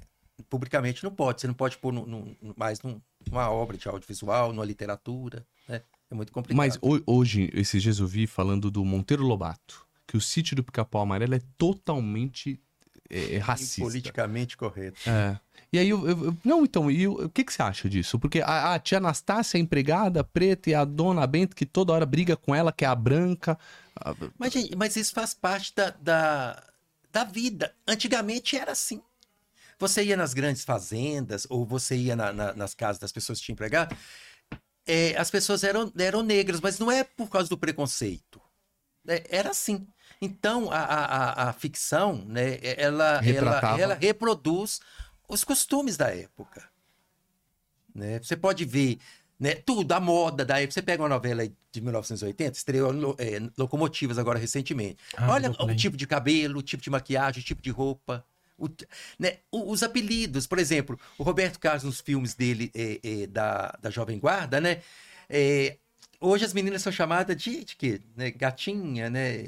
publicamente não pode. Você não pode pôr no, no, mais numa obra de audiovisual, numa literatura, né? É muito complicado. Mas hoje, esses dias eu vi falando do Monteiro Lobato que o sítio do Pica-Pau Amarelo é totalmente é, é racista. Politicamente correto. É. E aí, eu, eu, não, então, e o que, que você acha disso? Porque a, a, tia Anastácia é empregada preta e a dona Bento, que toda hora briga com ela, que é a branca. Mas, gente, mas isso faz parte da, da, da vida. Antigamente era assim. Você ia nas grandes fazendas, ou você ia na, na, nas casas das pessoas que tinham empregado, é, as pessoas eram, eram negras, mas não é por causa do preconceito. É, era assim. Então, a, a, a ficção, né, ela, ela, ela reproduz os costumes da época. Né? Você pode ver né, tudo, a moda da época. Você pega uma novela de 1980, estreou é, Locomotivas agora recentemente. Ah, Olha o tipo de cabelo, o tipo de maquiagem, o tipo de roupa. O, né, os apelidos, por exemplo, o Roberto Carlos nos filmes dele é, é, da, da Jovem Guarda, né? É, Hoje as meninas são chamadas de, de quê? Né? Gatinha, né?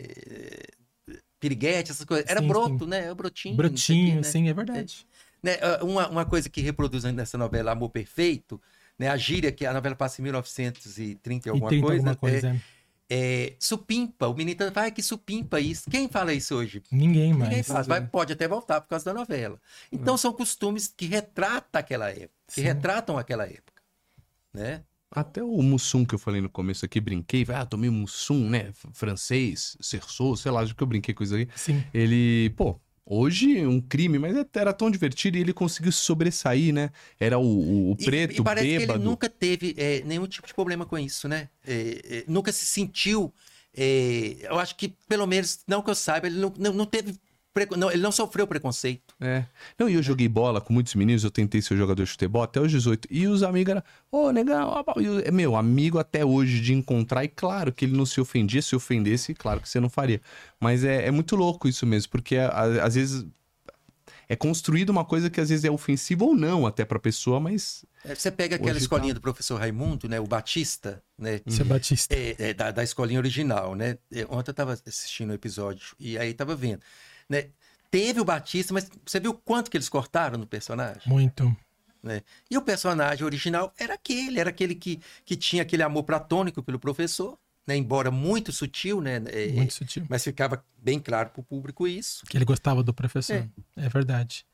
Piriguete, essas coisas. Era sim, broto, sim. né? O brotinho. Brotinho, né? sim, é verdade. É, né? Ah, uma, uma coisa que reproduz nessa novela Amor Perfeito, né? A gíria, que a novela passa em 1930 e alguma 30 coisa. Alguma coisa é, é, supimpa. O menino fala, ah, que supimpa isso. Quem fala isso hoje? Ninguém mais. Ninguém faz. Vai, pode até voltar por causa da novela. Então, são costumes que retratam aquela época. Que Sim. retratam aquela época. Né? Até o Mussum que eu falei no começo aqui, brinquei, ah, tomei Mussum, né? Francês, Cerceau, sei lá, acho que eu brinquei com isso aí. Sim. Ele, pô, hoje um crime, mas era tão divertido e ele conseguiu se sobressair, né? Era o, o, o preto, e, e parece bêbado. que ele nunca teve é, nenhum tipo de problema com isso, né? É, é, nunca se sentiu. É, eu acho que, pelo menos, não que eu saiba, ele não, não, não teve não, ele não sofreu preconceito. É. Não, e eu joguei bola com muitos meninos, eu tentei ser jogador de futebol até os 18. E os amigos eram, ô, oh, negão, oh, meu, amigo até hoje de encontrar. E claro que ele não se ofendia, se ofendesse, claro que você não faria. Mas é, é muito louco isso mesmo, porque às vezes é construído uma coisa que às vezes é ofensiva ou não até pra pessoa, mas. É, você pega aquela Hoje escolinha tá... do professor Raimundo, né? O Batista, né? Você é Batista. É, é, da, da escolinha original, né? É, ontem eu tava assistindo o um episódio e aí tava vendo né? Teve o Batista, mas você viu quanto que eles cortaram no personagem? Muito. Né? E o personagem original era aquele, era aquele que, que tinha aquele amor platônico pelo professor, né? embora muito sutil, né? É, muito sutil. Mas ficava bem claro para o público isso. Que ele gostava do professor. É, é verdade.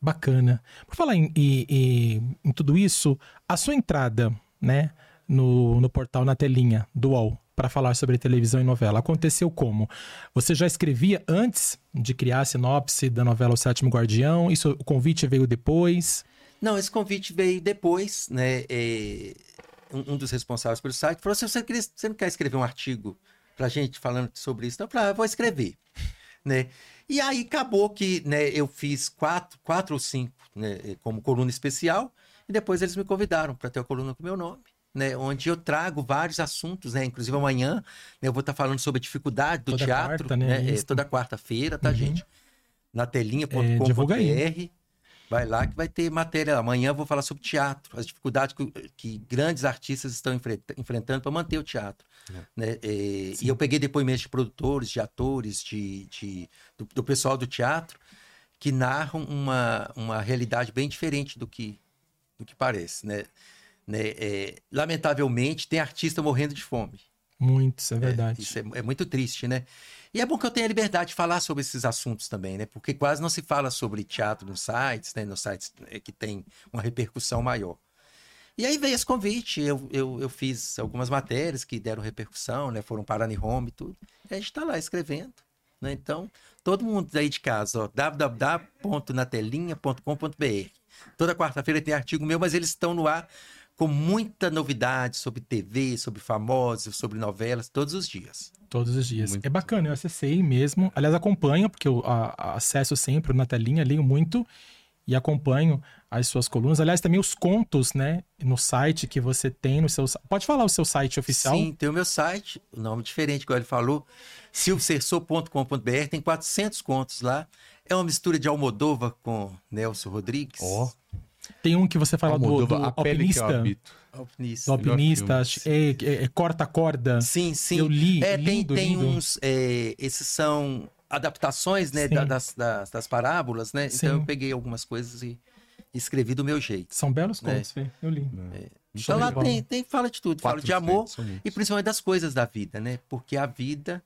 Bacana. Por falar em, em, em, tudo isso, a sua entrada né, no, no portal na telinha do UOL para falar sobre televisão e novela. Aconteceu como? Você já escrevia antes de criar a sinopse da novela O Sétimo Guardião? Isso, o convite veio depois? Não, esse convite veio depois, né? É, um, dos responsáveis pelo site falou assim: você, queria, você não quer escrever um artigo pra gente falando sobre isso? Então, eu falei, ah, vou escrever, né? E aí acabou que né, eu fiz quatro, quatro ou cinco né, como coluna especial, e depois eles me convidaram para ter a coluna com meu nome né, onde eu trago vários assuntos, né? Inclusive amanhã né, eu vou estar tá falando sobre a dificuldade do toda teatro, quarta, né? né? É, toda quarta-feira, tá, uhum. gente? Na telinha.com.br. É, vai lá que vai ter matéria. Amanhã eu vou falar sobre teatro, as dificuldades que, que grandes artistas estão enfrentando para manter o teatro. É. Né? E, é, e, eu peguei depoimentos de produtores, de atores, de, de do, do, pessoal do teatro, que narram uma, uma realidade bem diferente do que, do que parece. Né? Né? É, lamentavelmente, tem artista morrendo de fome. Muito, isso é verdade. É, isso é, é, muito triste, né? E é bom que eu tenha a liberdade de falar sobre esses assuntos também, né? Porque quase não se fala sobre teatro nos sites, né? Nos sites é, que tem uma repercussão maior. E aí veio esse convite, eu, eu, eu fiz algumas matérias que deram repercussão, né? Foram parar em home e tudo. E a gente está lá escrevendo. Né? Então, todo mundo aí de casa, www.natelinha.com.br. Toda quarta-feira tem artigo meu, mas eles estão no ar com muita novidade sobre TV, sobre famosos, sobre novelas, todos os dias. Todos os dias. Muito é bacana, eu acessei mesmo. Aliás, acompanho, porque eu a, acesso sempre na telinha, leio muito e acompanho as suas colunas. Aliás, também os contos, né? No site que você tem no seu. Pode falar o seu site oficial? Sim, tem o meu site, o nome diferente, como ele falou, silvcerso.com.br, tem 400 contos lá. É uma mistura de Almodova com Nelson Rodrigues. Ó. Oh. Tem um que você fala do, do alpinista. Alpinista. Do alpinista, é, é, é, corta corda. Sim, sim. Eu li. É, lindo, tem, tem lindo. uns. É, esses são adaptações, né, da, das, das, das, parábolas, né? Sim. Então eu peguei algumas coisas e escrevi do meu jeito. São belos né? contos, né? eu li. É. Então lá tem, tem, fala de tudo, Quatro fala de amor e principalmente das coisas da vida, né? Porque a vida,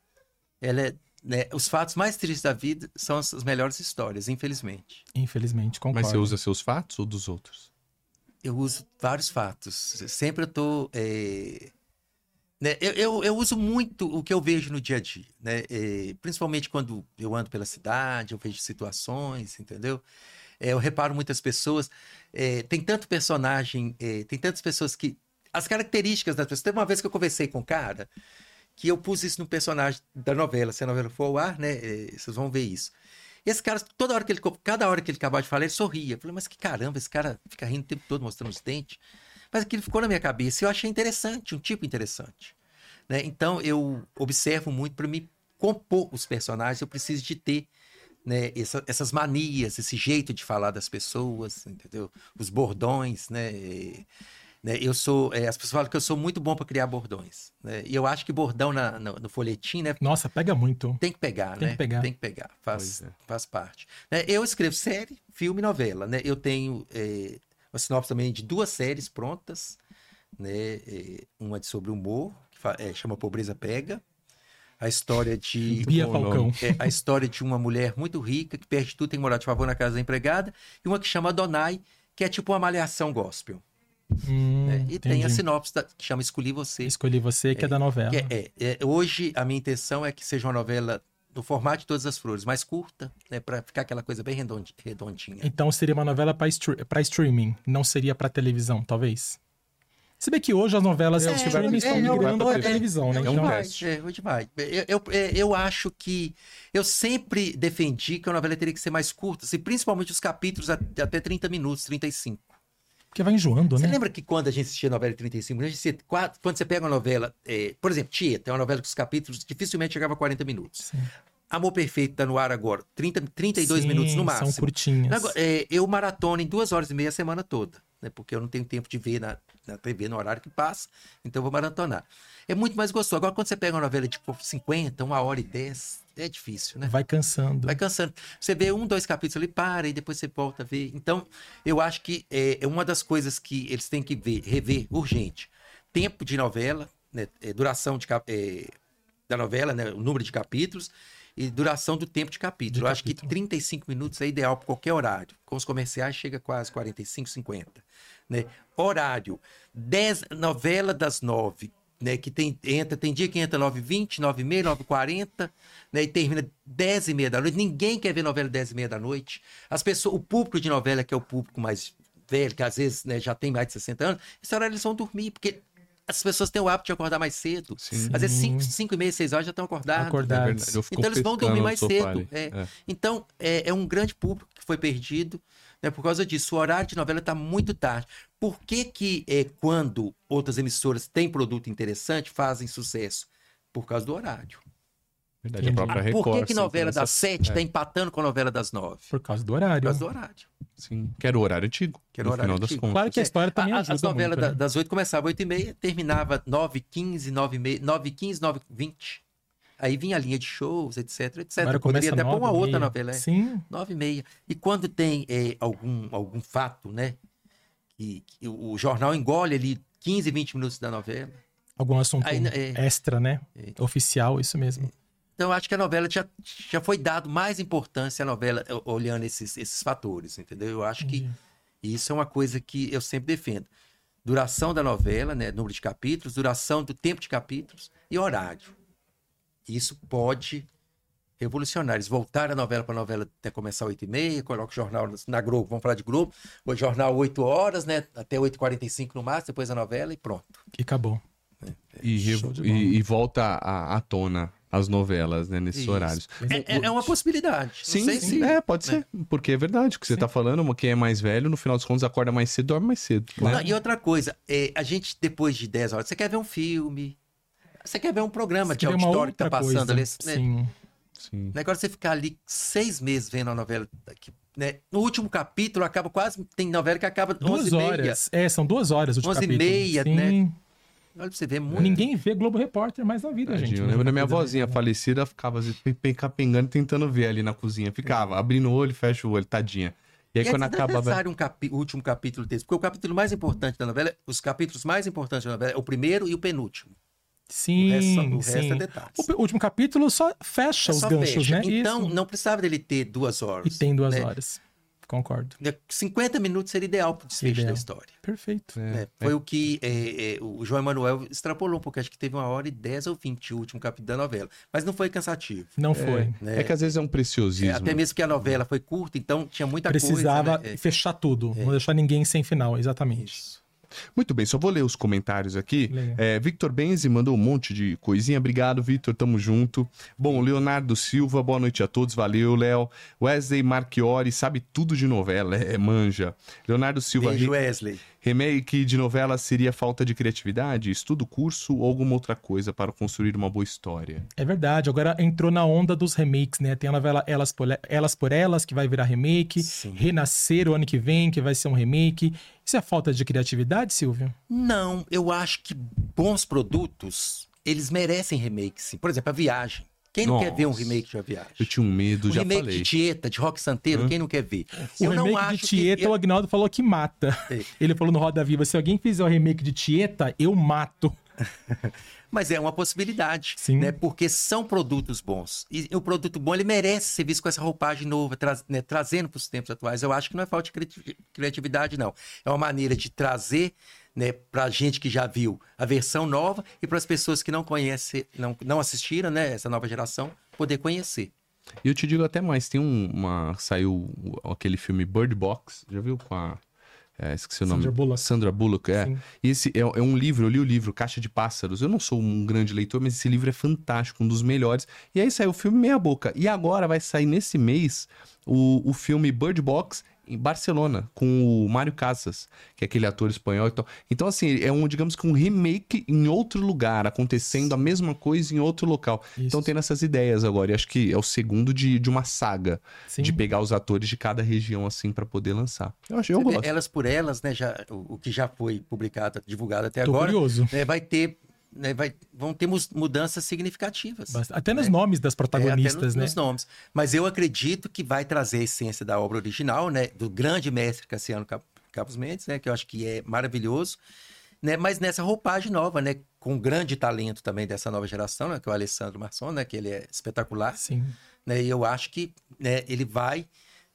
ela é né, os fatos mais tristes da vida são as, melhores histórias, infelizmente. Infelizmente, concordo. Mas você usa seus fatos ou dos outros? Eu uso vários fatos. Sempre eu tô. É... Né, eu, eu, eu, uso muito o que eu vejo no dia a dia, né? É, principalmente quando eu ando pela cidade, eu vejo situações, entendeu? É, eu reparo muitas pessoas. É, tem tanto personagem, é, tem tantas pessoas que. As características das pessoas. Teve uma vez que eu conversei com um cara que eu pus isso no personagem da novela. Se a novela for ao ar, né? É, vocês vão ver isso. Esse cara, toda hora que ele, cada hora que ele acabava de falar, ele sorria. Eu falei, mas que caramba, esse cara fica rindo o tempo todo, mostrando os dentes. Mas aquilo ficou na minha cabeça e eu achei interessante, um tipo interessante. Né? Então eu observo muito para me compor os personagens, eu preciso de ter né, essa, essas manias, esse jeito de falar das pessoas, entendeu? Os bordões, né? Né? Eu sou, é, as pessoas falam que eu sou muito bom para criar bordões. Né? E eu acho que bordão na, no, no, folhetim, né? Nossa, pega muito. Tem que pegar, Tem né? Que pegar. Tem que pegar. Faz, é. faz parte. Né? Eu escrevo série, filme e novela. Né? Eu tenho é, uma sinopse também de duas séries prontas. Né? É, uma de sobre humor, que é, chama Pobreza Pega. A história de. Bia Falcão. É, a história de uma mulher muito rica que perde tudo, tem que morar de favor na casa da empregada. E uma que chama Donai, que é tipo uma malhação gospel. Hum, né? E entendi. tem a sinopse da, que chama Escolhi Você. Escolhi Você, que é, é da novela. É, é, hoje, a minha intenção é que seja uma novela no formato de Todas as Flores, mais curta, né, para ficar aquela coisa bem redondinha. Então seria uma novela para streaming, não seria para televisão, talvez? Se bem que hoje as novelas é, streaming estão é, migrando para televisão, né? É, então, é, hoje vai. Eu, eu, eu acho que eu sempre defendi que a novela teria que ser mais curta, e principalmente os capítulos até 30 minutos, 35. Porque vai enjoando, você né? Você lembra que quando a gente assistia a novela de 35 minutos, quando você pega uma novela, é, por exemplo, Tieta, é uma novela que os capítulos dificilmente chegava a 40 minutos. Sim. Amor Perfeito tá no ar agora, 30, 32 Sim, minutos no máximo. São curtinhas. Agora, é, eu maratono em duas horas e meia a semana toda, né? Porque eu não tenho tempo de ver na, na TV no horário que passa, então eu vou maratonar. É muito mais gostoso. Agora, quando você pega uma novela de tipo, 50, uma hora e 10, é difícil, né? Vai cansando. Vai cansando. Você vê um, dois capítulos ali, para, e depois você volta a ver. Então, eu acho que é, é uma das coisas que eles têm que ver, rever urgente. Tempo de novela, né? É, duração de, é, da novela, né? o número de capítulos e duração do tempo de capítulo. De eu capítulo. acho que 35 minutos é ideal para qualquer horário. Com os comerciais chega quase 45, 50. Né? Horário. 10, novela das 9 né, que tem, entra, tem dia que entra 9h20, 9h30, 9h40, né, e termina 10h30 da noite. Ninguém quer ver novela 10h30 da noite. As pessoas, o público de novela, que é o público mais velho, que às vezes né, já tem mais de 60 anos, esse horário eles vão dormir, porque as pessoas têm o hábito de acordar mais cedo. Sim. Às vezes 5, 5 e meia, 6 horas já estão acordados. acordados. É então eles vão dormir mais cedo. É. É. Então é, é um grande público que foi perdido né, por causa disso. O horário de novela está muito tarde. Por que, que é, quando outras emissoras têm produto interessante, fazem sucesso? Por causa do horário. Verdade, a própria Record. Por que, que novela das sete está é. empatando com a novela das nove? Por causa do horário. Por causa do horário. Sim, que era o horário antigo. Que era o horário antigo. Claro que a história também a, ajuda As novelas muito, da, né? das oito começavam oito e meia, terminava nove, quinze, nove e meia, nove, quinze, nove, vinte. Aí vinha a linha de shows, etc, etc. Agora Poderia até pôr uma outra novela. É. Sim. Nove e meia. E quando tem é, algum, algum fato, né? Que, que, o jornal engole ali 15, 20 minutos da novela. Algum assunto Aí, é, extra, né? É. Oficial, isso mesmo. Então, eu acho que a novela já, já foi dado mais importância à novela olhando esses, esses fatores, entendeu? Eu acho que isso é uma coisa que eu sempre defendo. duração da novela, né, número de capítulos, duração do tempo de capítulos e horário. Isso pode revolucionar. Eles voltaram a novela para a novela até começar às 8h30, coloca o jornal na Globo, vamos falar de Globo, o jornal 8 horas, né, até 8h45 no máximo, depois a novela e pronto. E acabou. E, Show de bola. e, e volta à, tona as novelas, né, nesses Isso. horários. É, é- é uma possibilidade. Sim, sim, é, pode ser. Porque é verdade o que você Sim. tá falando. Quem é mais velho, no final dos contos, acorda mais cedo, dorme mais cedo. Né? Não, e outra coisa, é, a gente, depois de 10 horas, você quer ver um filme, você quer ver um programa Se de auditório que tá passando ali. coisa, né? Sim. Sim. Agora você ficar ali seis meses vendo a novela. que, né? No último capítulo acaba quase. Tem novela que acaba Duas 11 e meia. horas. É, são duas horas o 11 e capítulo. meia, Sim. né? Olha pra você ver muito. Ninguém vê Globo Repórter mais na vida, Tadinho, gente. eu lembro da minha Coisa vozinha horrível. falecida, ficava pe- capengando, tentando ver ali na cozinha. Ficava, abrindo o olho, fecha o olho, tadinha. E aí E é quando acaba. necessário um capi- o último capítulo desse, porque o capítulo mais importante da novela, os capítulos mais importantes da novela é o primeiro e o penúltimo. Sim, o resto, o resto sim. é detalhes. O último capítulo só fecha É os só ganchos, fecha. né? Então, Isso. não precisava dele ter duas horas. E tem duas né? horas. Concordo. 50 minutos seria ideal para o desfecho Ideal. da história. Perfeito. É, né? Foi o que é, é, o João Emanuel extrapolou pouco, acho que teve uma hora e 10 ou 20 o último capítulo da novela. Mas não foi cansativo. Não foi. né? É que às vezes é um É, preciosismo. até mesmo que a novela foi curta, então tinha muita Precisava coisa. né? É, fechar tudo. Não deixar ninguém sem final, exatamente. isso. Muito bem, só vou ler os comentários aqui. É, Victor Benzi mandou um monte de coisinha. Obrigado, Victor, tamo junto. Bom, Leonardo Silva, boa noite a todos. Valeu, Léo. Wesley Marchiori, sabe tudo de novela, é manja. Leonardo Silva, Beijo, Wesley. Remake de novela seria falta de criatividade, estudo, curso ou alguma outra coisa para construir uma boa história? É verdade. Agora entrou na onda dos remakes, né? Tem a novela Elas por, Elas por Elas, que vai virar remake. Sim. Renascer o ano que vem, que vai ser um remake. Isso é falta de criatividade, Silvio? Não, eu acho que bons produtos, eles merecem remake, sim. Por exemplo, a Viagem. Quem não quer ver um Nossa. remake de A Viagem? Eu tinha um medo, O já remake falei. de Tieta, de Rock Santeiro, quem não quer ver? O eu não remake acho de Tieta, que... o Agnaldo falou que mata. É. Ele falou no Roda Viva: se alguém fizer o remake de Tieta, eu mato. Mas é uma possibilidade, Sim. né? Porque são produtos bons. E o produto bom, ele merece ser visto com essa roupagem nova, tra- né, trazendo para os tempos atuais. Eu acho que não é falta de criati- criatividade, não. É uma maneira de trazer né, para a gente que já viu a versão nova e para as pessoas que não conhecem, não, não assistiram, né? Essa nova geração, poder conhecer. E eu te digo até mais, tem um- uma. Saiu aquele filme Bird Box, já viu com a. é, esqueci o nome. Sandra Bullock. Sandra Bullock, é. Sim. E esse é, é um livro, eu li o livro Caixa de Pássaros. Eu não sou um grande leitor, mas esse livro é fantástico, um dos melhores. E aí saiu o filme Meia Boca. E agora vai sair nesse mês o, o filme Bird Box em Barcelona, com o Mário Casas, que é aquele ator espanhol e tal. Então, assim, é um, digamos que um remake em outro lugar, acontecendo a mesma coisa em outro local. Isso. Então, tendo essas ideias agora. E acho que é o segundo de, de uma saga Sim. de pegar os atores de cada região, assim, pra poder lançar. Eu acho, eu gosto. Elas por elas, né? Já, o, o que já foi publicado, divulgado até Tô agora, curioso. né, vai ter. Né, vai, vão ter mudanças significativas. Até nos né? nomes das É, até protagonistas, nos, né? nos nomes. Mas eu acredito que vai trazer a essência da obra original, né? Do grande mestre Cassiano Capos Mendes, né? Que eu acho que é maravilhoso. Né? Mas nessa roupagem nova, né? Com grande talento também dessa nova geração, né? Que é o Alessandro Marçom, né? Que ele é espetacular. Sim. Né? E eu acho que né, ele vai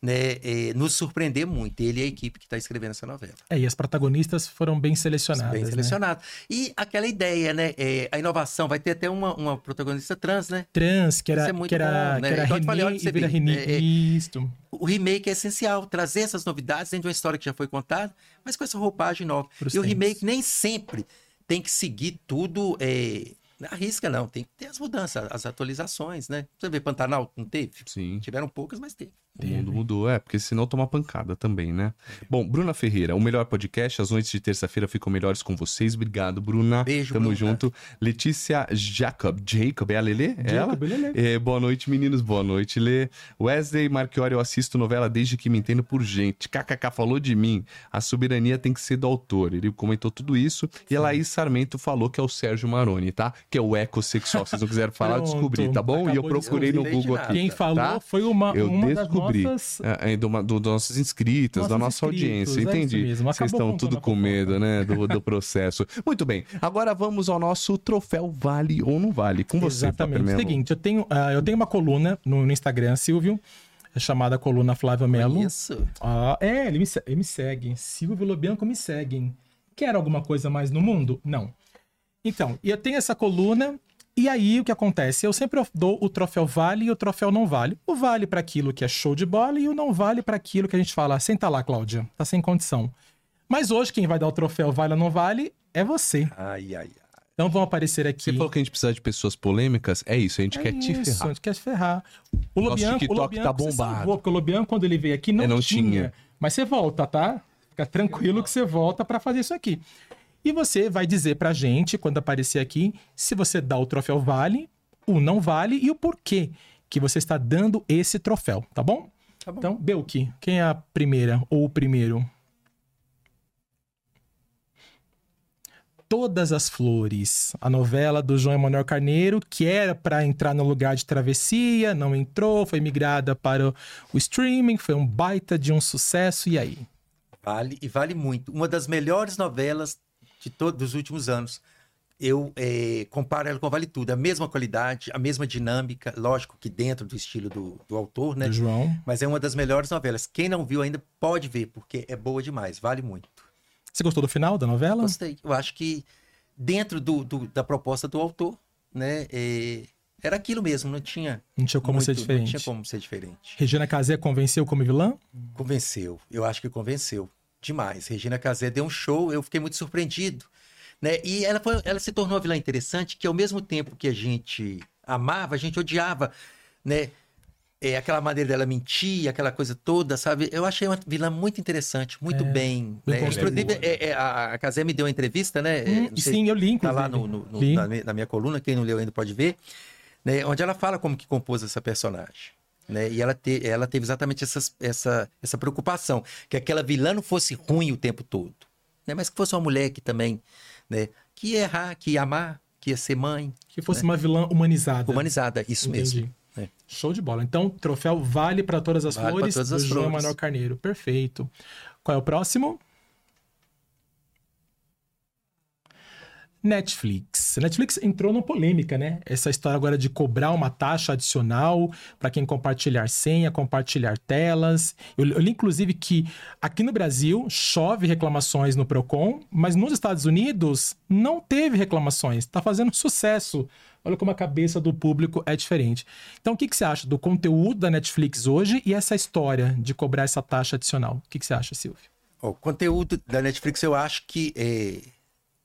né, eh, nos surpreender muito. Ele e a equipe que está escrevendo essa novela. É, e as protagonistas foram bem selecionadas. Bem né? selecionado. E aquela ideia, né? eh, a inovação vai ter até uma, uma protagonista trans, né? Trans, que era, é muito que era, bom, né? que era Então eu falei, olha e vira é, é- Isto. O remake é essencial, trazer essas novidades dentro de uma história que já foi contada, mas com essa roupagem nova. Pros e o tempos. remake nem sempre tem que seguir tudo é, na risca, não. Tem que ter as mudanças, as atualizações, né? Você vê Pantanal, não teve? Sim. Tiveram poucas, mas teve. O mundo mudou, é, porque senão toma pancada também, né? Bom, Bruna Ferreira, o melhor podcast, as noites de terça-feira ficam melhores com vocês. Obrigado, Bruna. Beijo, Tamo Bruna. junto. Letícia Jacob, Jacob, é a Lelê? É ela? Jacob, Lelê. É, boa noite, meninos. Boa noite, Lê. Wesley Marchiori, eu assisto novela desde que me entendo por gente. KKK falou de mim. A soberania tem que ser do autor. Ele comentou tudo isso. E a Laís Sarmento falou que é o Sérgio Maroni, tá? Que é o ecossexual. Se vocês não quiserem falar, descobri, tá bom? e eu Acabou procurei no. Google aqui. Quem falou tá? foi uma, Eu uma descobri. Das nossas... É, é, do, do, dos nossos inscritos, da Nossos nossa inscritos, audiência. é Entendi. Vocês estão tudo com medo, né? Do, do processo. Muito bem. Agora vamos ao nosso troféu Vale ou não Vale. Com você, Exatamente. Seguinte, eu tenho, ah, eu tenho uma coluna no, no Instagram, Silvio, é chamada Coluna Flávio Melo. Isso. Ah, é, ele me, ele me segue. Silvio Lobianco me seguem. Quer alguma coisa mais no mundo? Não. Então, eu tenho essa coluna e aí o que acontece? Eu sempre dou o troféu vale e o troféu não vale. O vale para aquilo que é show de bola e o não vale para aquilo que a gente fala, senta lá, Cláudia, tá sem condição. Mas hoje quem vai dar o troféu vale ou não vale é você. Ai, ai, ai. Então vão aparecer aqui. Você falou que a gente precisa de pessoas polêmicas. É isso, a gente É quer te isso, ferrar. A gente quer te ferrar. O Lobianco, o TikTok Lobianco tá bombado. salvou, porque o Lobianco, quando ele veio aqui, não, É, não tinha. tinha. Mas você volta, tá? Fica tranquilo que você volta pra fazer isso aqui. E você vai dizer pra gente, quando aparecer aqui, se você dá o troféu vale, o não vale e o porquê que você está dando esse troféu, tá bom? Tá bom. Então, Belki, quem é a primeira ou o primeiro? Todas as Flores, a novela do João Emanuel Carneiro, que era para entrar no lugar de travessia, não entrou, foi migrada para o- o streaming, foi um baita de um sucesso, e aí? Vale e vale muito. Uma das melhores novelas de todos dos últimos anos. Eu eh, comparo ela com Vale Tudo. A mesma qualidade, a mesma dinâmica, lógico que dentro do estilo do, do autor, né? Do João. Mas é uma das melhores novelas. Quem não viu ainda pode ver, porque é boa demais, vale muito. Você gostou do final da novela? Gostei. Eu acho que dentro do, do- da proposta do autor, né? eh, era aquilo mesmo, não tinha. Não tinha como muito- ser diferente. Não tinha como ser diferente. Regina Casé convenceu como vilã? Convenceu. Eu acho que convenceu demais. Regina Casé deu um show, eu fiquei muito surpreendido. Né? E ela, foi- ela se tornou uma vilã interessante, que ao mesmo tempo que a gente amava, a gente odiava, né? É, aquela maneira dela mentir, aquela coisa toda, sabe? Eu achei uma vilã muito interessante, muito É, bem. né? Inclusive, é, é, a, Casé me deu uma entrevista, né? É, Hum, não sei- sim, eu li, Tá inclusive. lá no, no- no- na, na minha coluna, quem não leu ainda pode ver, né, onde ela fala como que compôs essa personagem. Né? E ela, te- ela teve exatamente essas- essa, essa preocupação, que aquela vilã não fosse ruim o tempo todo, né? mas que fosse uma mulher que também, né, que ia errar, que ia amar, que ia ser mãe, Que fosse uma vilã humanizada. humanizada, isso Entendi. mesmo. É. Show de bola. Então, troféu vale para todas as Vale flores todas do as João flores. Manuel Carneiro. Perfeito. Qual é o próximo? Netflix. Netflix entrou numa polêmica, né? Essa história agora de cobrar uma taxa adicional para quem compartilhar senha, compartilhar telas. Eu, eu li, inclusive, que aqui no Brasil chove reclamações no Procon, mas nos Estados Unidos não teve reclamações. Tá fazendo sucesso. Olha como a cabeça do público é diferente. Então, o que, que você acha do conteúdo da Netflix hoje e essa história de cobrar essa taxa adicional? O que, que você acha, Silvio? O conteúdo da Netflix, eu acho que, é,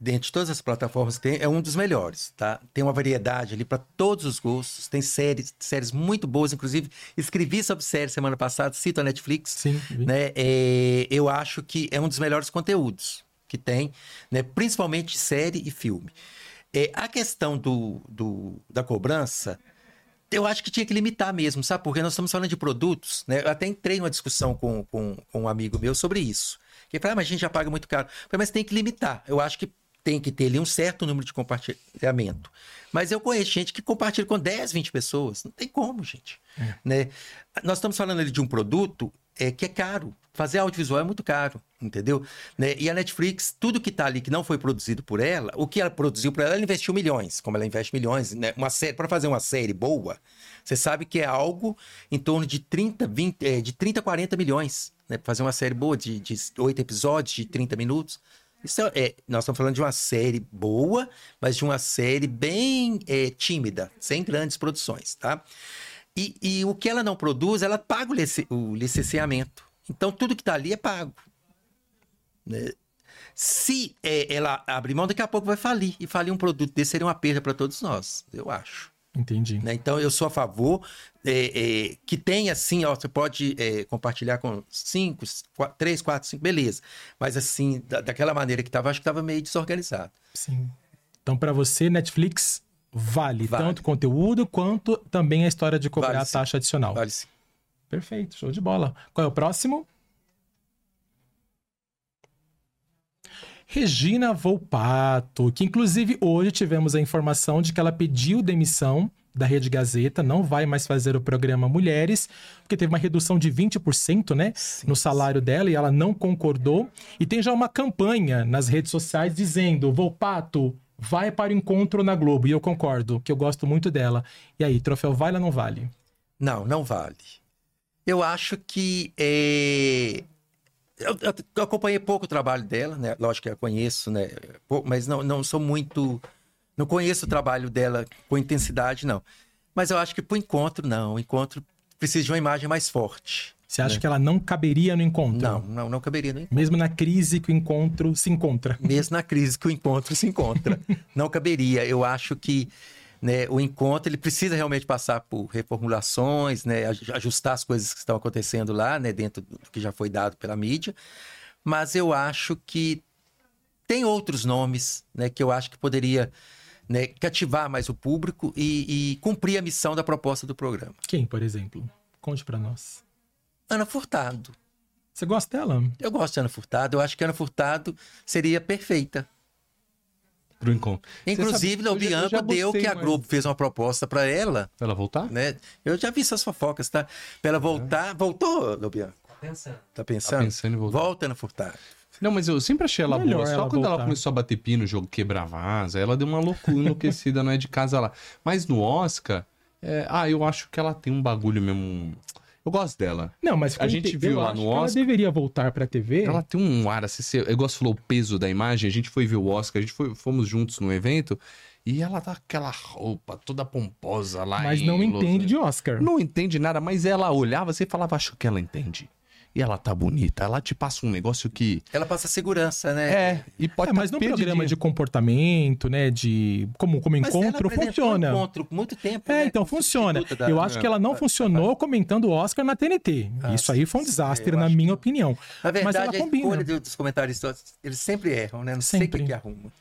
dentre de todas as plataformas que tem, é um dos melhores, tá? Tem uma variedade ali para todos os gostos, tem séries, séries muito boas, inclusive escrevi sobre séries semana passada, cito a Netflix, Sim, vi. né? É, eu acho que é um dos melhores conteúdos que tem, né? Principalmente série e filme. É, a questão do, do- da cobrança, eu acho que tinha que limitar mesmo, sabe? Porque nós estamos falando de produtos, né? Eu até entrei numa discussão com, com, com um amigo meu sobre isso. Que ele falou, ah, mas a gente já paga muito caro. Eu falei, mas tem que limitar. Eu acho que tem que ter ali um certo número de compartilhamento. Mas eu conheço gente que compartilha com 10, 20 pessoas. Não tem como, gente. Né? Nós estamos falando ali de um produto é, que é caro. Fazer audiovisual é muito caro, entendeu? Né? E a Netflix, tudo que está ali que não foi produzido por ela, o que ela produziu por ela, ela investiu milhões. Como ela investe milhões, né? Uma série, para fazer uma série boa, você sabe que é algo em torno de 30, 20, é, de 30 a 40 milhões. Né? Pra fazer uma série boa de, de 8 episódios, de 30 minutos. Isso é, nós estamos falando de uma série boa, mas de uma série bem é, tímida, sem grandes produções, tá? E, e o que ela não produz, ela paga o, lice- o licenciamento. Então, tudo que está ali é pago. né? Se é, ela abrir mão, daqui a pouco vai falir. E falir um produto desse seria uma perda para todos nós, eu acho. Entendi. né? Então, eu sou a favor é, é, que tenha, assim, ó, você pode é, compartilhar com cinco, qua- três, quatro, cinco, beleza. Mas, assim, da- daquela maneira que estava, acho que estava meio desorganizado. Sim. Então, para você, Netflix vale, Vale. tanto conteúdo quanto também a história de cobrar Vale a taxa adicional. Vale sim. Perfeito, show de bola. Qual é o próximo? Regina Volpato, que inclusive hoje tivemos a informação de que ela pediu demissão da Rede Gazeta, não vai mais fazer o programa Mulheres, porque teve uma redução de 20%, né, no salário dela e ela não concordou. E tem já uma campanha nas redes sociais dizendo: Volpato, vai para o encontro na Globo. E eu concordo, que eu gosto muito dela. E aí, troféu vale ou não vale? Não, não vale. Eu acho que é, Eu, eu, acompanhei pouco o trabalho dela, né? Lógico que eu conheço, né? Mas não, não sou muito. Não conheço o trabalho dela com intensidade, não. Mas eu acho que pro encontro, não. O encontro precisa de uma imagem mais forte. Você acha né? que ela não caberia no encontro? Não, não, não caberia no encontro. Mesmo na crise que o encontro se encontra. Mesmo na crise que o encontro se encontra. não caberia. Eu acho que né, o encontro ele precisa realmente passar por reformulações, né, ajustar as coisas que estão acontecendo lá, né, dentro do que já foi dado pela mídia. Mas eu acho que tem outros nomes, né, que eu acho que poderia né, cativar mais o público e, e cumprir a missão da proposta do programa. Quem, por exemplo? Conte para nós. Ana Furtado. Você gosta dela? Eu gosto de Ana Furtado. Eu acho que Ana Furtado seria perfeita pro encontro. Inclusive, o Bianco deu que a Globo fez uma proposta para ela. Pra ela voltar? Né? Eu já vi essas fofocas, tá? Pra ela voltar. É. Voltou, o Bianco? Tá pensando. Tá pensando? Tá pensando em voltar. Volta na Furtado. Não, mas eu sempre achei ela Melhor boa. Só ela quando voltar. ela começou a bater pino, jogo quebrar vaza, ela deu uma loucura enlouquecida, não é de casa lá. Mas no Oscar, é... ah, eu acho que ela tem um bagulho mesmo. Eu gosto dela. Não, mas a gente viu lá no Oscar. Ela deveria voltar pra TV. Ela tem um ar, assim, eu gosto falou o peso da imagem. A gente foi ver o Oscar, a gente foi, fomos juntos no evento. E ela tá com aquela roupa toda pomposa lá. Mas não entende de Oscar. Não entende nada, mas ela olhava, você falava, acho que ela entende e ela tá bonita. Ela te passa um negócio que. Ela passa segurança, né? É, e pode é, Mas no programa de comportamento, né? De. Como, como encontro, funciona. encontro muito tempo. É, né? então funciona. Da... Eu acho que ela não funcionou comentando o Oscar na TNT. Ah, Isso aí foi um desastre, na minha que... opinião. Na verdade, mas ela combina. a escolha dos comentários, eles sempre erram, né? Não sempre. sei o que, que arruma.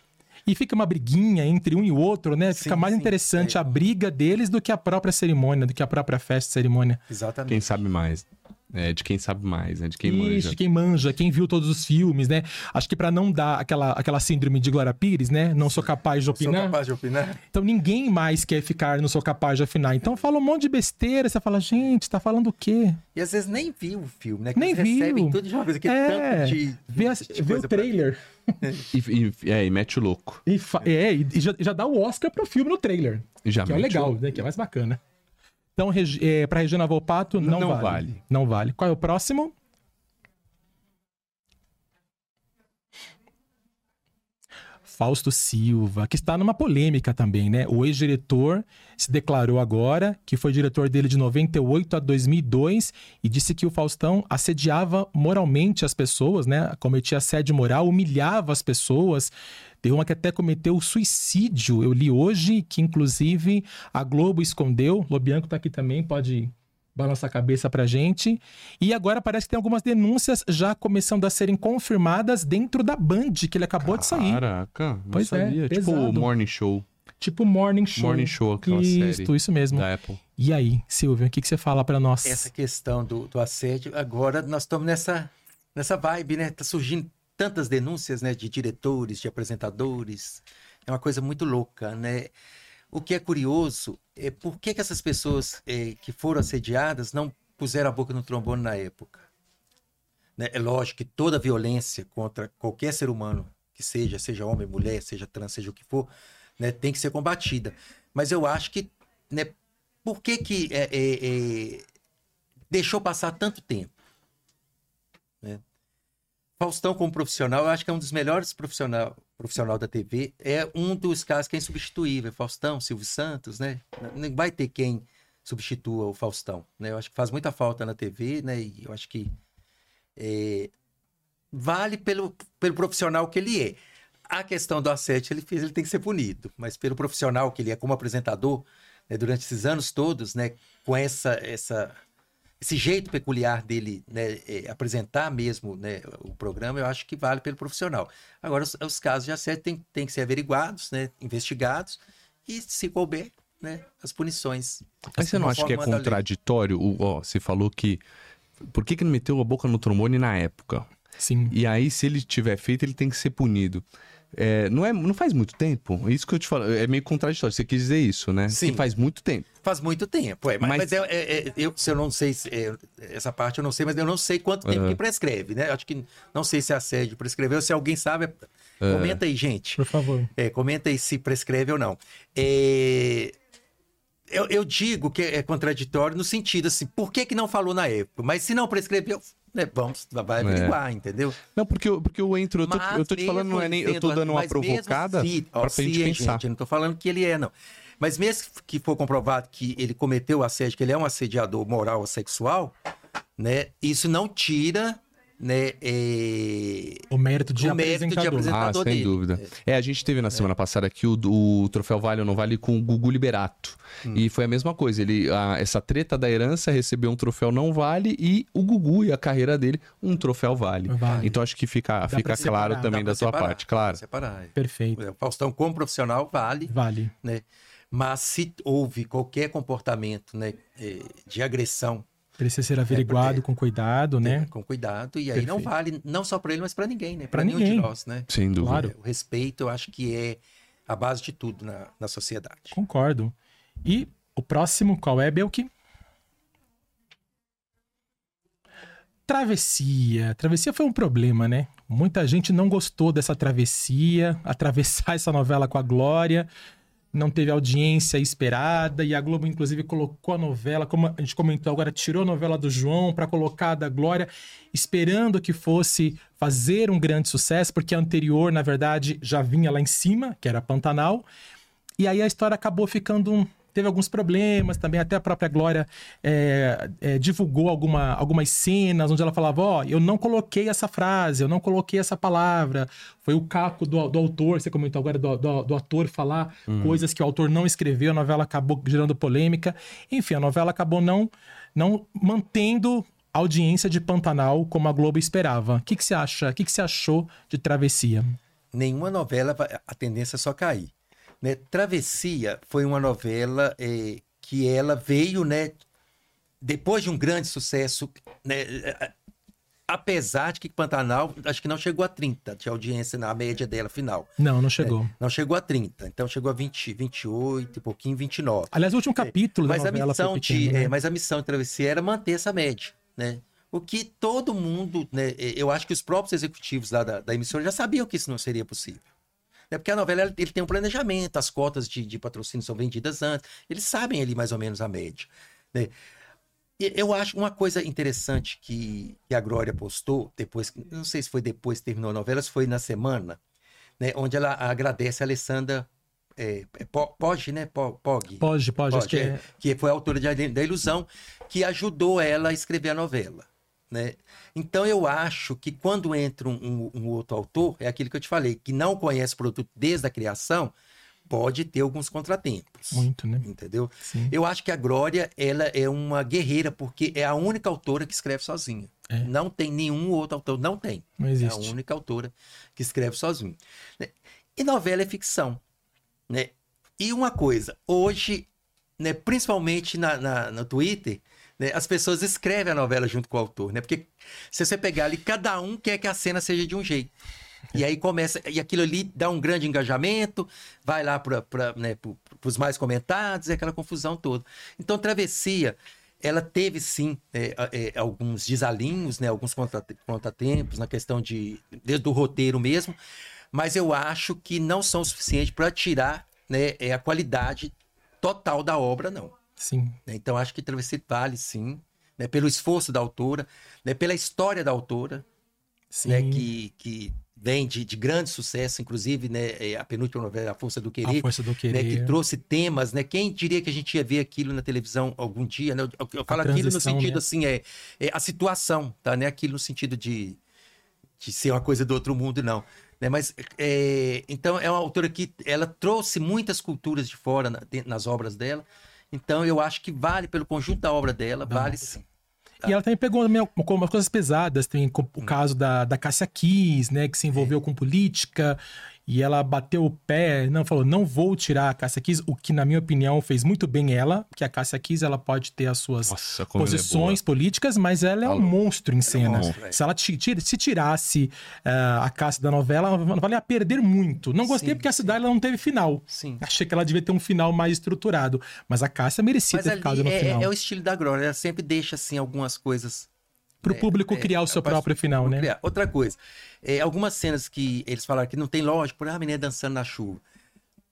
E fica uma briguinha entre um e o outro, né? Fica sim, mais sim, interessante é. a briga deles do que a própria cerimônia, do que a própria festa cerimônia. Exatamente. Quem sabe mais. É, de quem sabe mais, né? De quem Isso, manja. de quem manja, quem viu todos os filmes, né? Acho que para não dar aquela, aquela síndrome de Glória Pires, né? Não sou capaz de opinar. Sou capaz de opinar. Então ninguém mais quer ficar não sou capaz de opinar. Então fala um monte de besteira, você fala, gente, tá falando o quê? E às vezes nem viu o filme, né? Que nem viu. recebem tudo de uma vez, aquele é, tanto de, vê, a, de vê o trailer. e, e, é, e mete o louco. E, é, e já, já dá o Oscar pro filme no trailer. Já que é legal, o... né? Que é mais bacana. Então, é, para Regina Volpato, não, não vale. vale. Não vale. Qual é o próximo? Fausto Silva, que está numa polêmica também, né? O ex-diretor se declarou agora que foi diretor dele de 98 a 2002 e disse que o Faustão assediava moralmente as pessoas, né? Cometia assédio moral, humilhava as pessoas. Teve uma que até cometeu suicídio. Eu li hoje que, inclusive, a Globo escondeu. Lobianco está aqui também, pode balançar a cabeça pra gente. E agora parece que tem algumas denúncias já começando a serem confirmadas dentro da Band, que ele acabou Caraca, de sair. Caraca, pois é, sabia. É, tipo o Morning Show. Tipo Morning Show. Morning Show, aquela isso, série. Isso mesmo. Da Apple. E aí, Silvio, o que, que você fala para nós? Essa questão do, do assédio, agora nós estamos nessa, nessa vibe, né? Tá surgindo tantas denúncias, né? De diretores, de apresentadores. É uma coisa muito louca, né? O que é curioso é por que, que essas pessoas é, que foram assediadas não puseram a boca no trombone na época. Né? É lógico que toda violência contra qualquer ser humano, que seja, seja homem, mulher, seja trans, seja o que for, né, tem que ser combatida. Mas eu acho que, né, por que que é, é, deixou passar tanto tempo? Né? Faustão como profissional, eu acho que é um dos melhores profissional, profissional da TV. É um dos casos que é insubstituível. Faustão, Silvio Santos, né? Não vai ter quem substitua o Faustão, né? Eu acho que faz muita falta na TV, né? E eu acho que é, vale pelo, pelo profissional que ele é. A questão do assédio ele fez, ele tem que ser punido, mas pelo profissional que ele é como apresentador, né, durante esses anos todos, né, com essa essa esse jeito peculiar dele né, é, apresentar mesmo né, o programa, eu acho que vale pelo profissional. Agora, os, os casos de assédio têm, têm que ser averiguados, né, investigados, e se couber, né, as punições. Mas você não acha que é contraditório? O, ó, você falou que. Por que, que não meteu a boca no trombone na época? Sim. E aí, se ele tiver feito, ele tem que ser punido. É, não, é, não faz muito tempo? É isso que eu te falo. É meio contraditório. Você quis dizer isso, né? Sim. Que faz muito tempo. Faz muito tempo. É, mas, mas... mas é, é, é, eu, se eu não sei, se, essa parte eu não sei, mas eu não sei quanto tempo uhum. que prescreve, né? Acho que não sei se a sede prescreveu. Se alguém sabe, comenta aí, gente. Por favor. comenta aí se prescreve ou não. Eu, eu, digo que é contraditório no sentido assim, por que, que não falou na época? Mas se não prescreveu, né, vamos, vai averiguar, é. entendeu? Não, porque eu, porque eu entro, eu tô, eu tô te falando, não é nem, eu tô dando uma provocada se, ó, pra se, gente pensar. Gente, eu não tô falando que ele é, não. Mas mesmo que for comprovado que ele cometeu assédio, que ele é um assediador moral ou sexual, né, isso não tira né, é... o mérito de, o mérito de apresentador ah, sem dele. dúvida. É. a gente teve na semana é. passada aqui o, o troféu Vale ou não Vale com o Gugu Liberato. Hum. E foi a mesma coisa. Ele, a, essa treta da herança recebeu um troféu não vale e o Gugu e a carreira dele um troféu vale. vale. Então acho que fica, fica claro separar, também da sua parte, claro. Separar. É. Perfeito. O Faustão como profissional vale. Vale. Né? Mas se houve qualquer comportamento né, é, de agressão Precisa ser averiguado é com cuidado, né? Com cuidado, e aí Perfeito. não vale não só para ele, mas para ninguém, né? Para nenhum de nós, né? Sem dúvida. Claro. O respeito, eu acho que é a base de tudo na, na sociedade. Concordo. E o próximo, qual é, Belki? Travessia. Travessia foi um problema, né? Muita gente não gostou dessa travessia, atravessar essa novela com a Glória não teve audiência esperada e a Globo inclusive colocou a novela, como a gente comentou agora, tirou a novela do João para colocar a da Glória, esperando que fosse fazer um grande sucesso, porque a anterior, na verdade, já vinha lá em cima, que era Pantanal. E aí a história acabou ficando um teve alguns problemas também, até a própria Glória é, é, divulgou alguma, algumas cenas onde ela falava: Ó, oh, eu não coloquei essa frase, eu não coloquei essa palavra. Foi o caco do, do autor, você comentou agora do, do, do ator falar uhum. coisas que o autor não escreveu, a novela acabou gerando polêmica. Enfim, a novela acabou não, não mantendo a audiência de Pantanal como a Globo esperava. O que, que você acha? O que, que você achou de Travessia? Nenhuma novela, a tendência é só cair. Né? Travessia foi uma novela é, que ela veio, né, depois de um grande sucesso, né, apesar de que Pantanal acho que não chegou a 30 de audiência na média dela final. Não, não chegou. É, não chegou a 30, então chegou a 20, 28 e pouquinho, 29. Aliás, o último capítulo é, mas da novela a missão pequeno, de, né? é, Mas a missão de Travessia era manter essa média, né? O que todo mundo, né, eu acho que os próprios executivos lá da, da emissora já sabiam que isso não seria possível. É porque a novela ele tem um planejamento, as cotas de, de patrocínio são vendidas antes, eles sabem ali mais ou menos a média. Né? Eu acho uma coisa interessante que, que a Glória postou, depois, não sei se foi depois que terminou a novela, se foi na semana, né, onde ela agradece a Alessandra é, é, Pog, né? Pog. Pog, Pog, é... que foi a autora de, da Ilusão, que ajudou ela a escrever a novela. Né? Então eu acho que quando entra um, um, um, outro autor, é aquilo que eu te falei, que não conhece o produto desde a criação, pode ter alguns contratempos. Muito, né? Entendeu? Sim. Eu acho que a Glória, ela é uma guerreira, porque é a única autora que escreve sozinha. É. Não tem nenhum outro autor, não tem. Não existe. É a única autora que escreve sozinha. Né? E novela é ficção. Né? E uma coisa, hoje, né, principalmente na, na, no Twitter, né, as pessoas escrevem a novela junto com o autor, né? Porque se você pegar ali, cada um quer que a cena seja de um jeito. E aí começa, e aquilo ali dá um grande engajamento, vai lá para né, os mais comentados, é aquela confusão toda. Então, Travessia, ela teve sim é, é, alguns desalinhos, né, alguns contratempos na questão de desde o roteiro mesmo, mas eu acho que não são suficientes para tirar né, é, a qualidade total da obra, não. Sim. Né, então acho que Travessia vale sim, né, pelo esforço da autora, né, pela história da autora, sim. Né, que, que vem de, de grande sucesso, inclusive né, é, a penúltima novela, A Força do Querer, a Força do Querer. Né, que trouxe temas, né? Quem diria que a gente ia ver aquilo na televisão algum dia? Né? Eu, eu falo aquilo no sentido né? assim, é, é, a situação, tá? Não é aquilo no sentido de, de ser uma coisa do outro mundo, não. Né? Mas é, então é uma autora que ela trouxe muitas culturas de fora na, nas obras dela. Então eu acho que vale pelo conjunto da obra dela, Não. vale sim. E ela também pegou algumas coisas pesadas, tem o hum. caso da, da Cássia Kiss, né, que se envolveu é. com política e ela bateu o pé, não falou, não vou tirar a Cássia Kiss, o que na minha opinião fez muito bem ela, porque a Cássia Kiss ela pode ter as suas Nossa, é posições é políticas, mas ela é um monstro em cena. É um monstro, se ela tira, se tirasse uh, a Cássia da novela, ela valia perder muito. Não gostei sim, porque a cidade ela não teve final. Sim. Achei que ela devia ter um final mais estruturado, mas a Cássia merecia mas ter ficado no é, final. É o estilo da Glória, ela sempre deixa assim algumas coisas para o é, público é, criar o seu próprio final, né? Criar. Outra coisa, é, algumas cenas que eles falaram que não tem lógico, por ah, a menina dançando na chuva.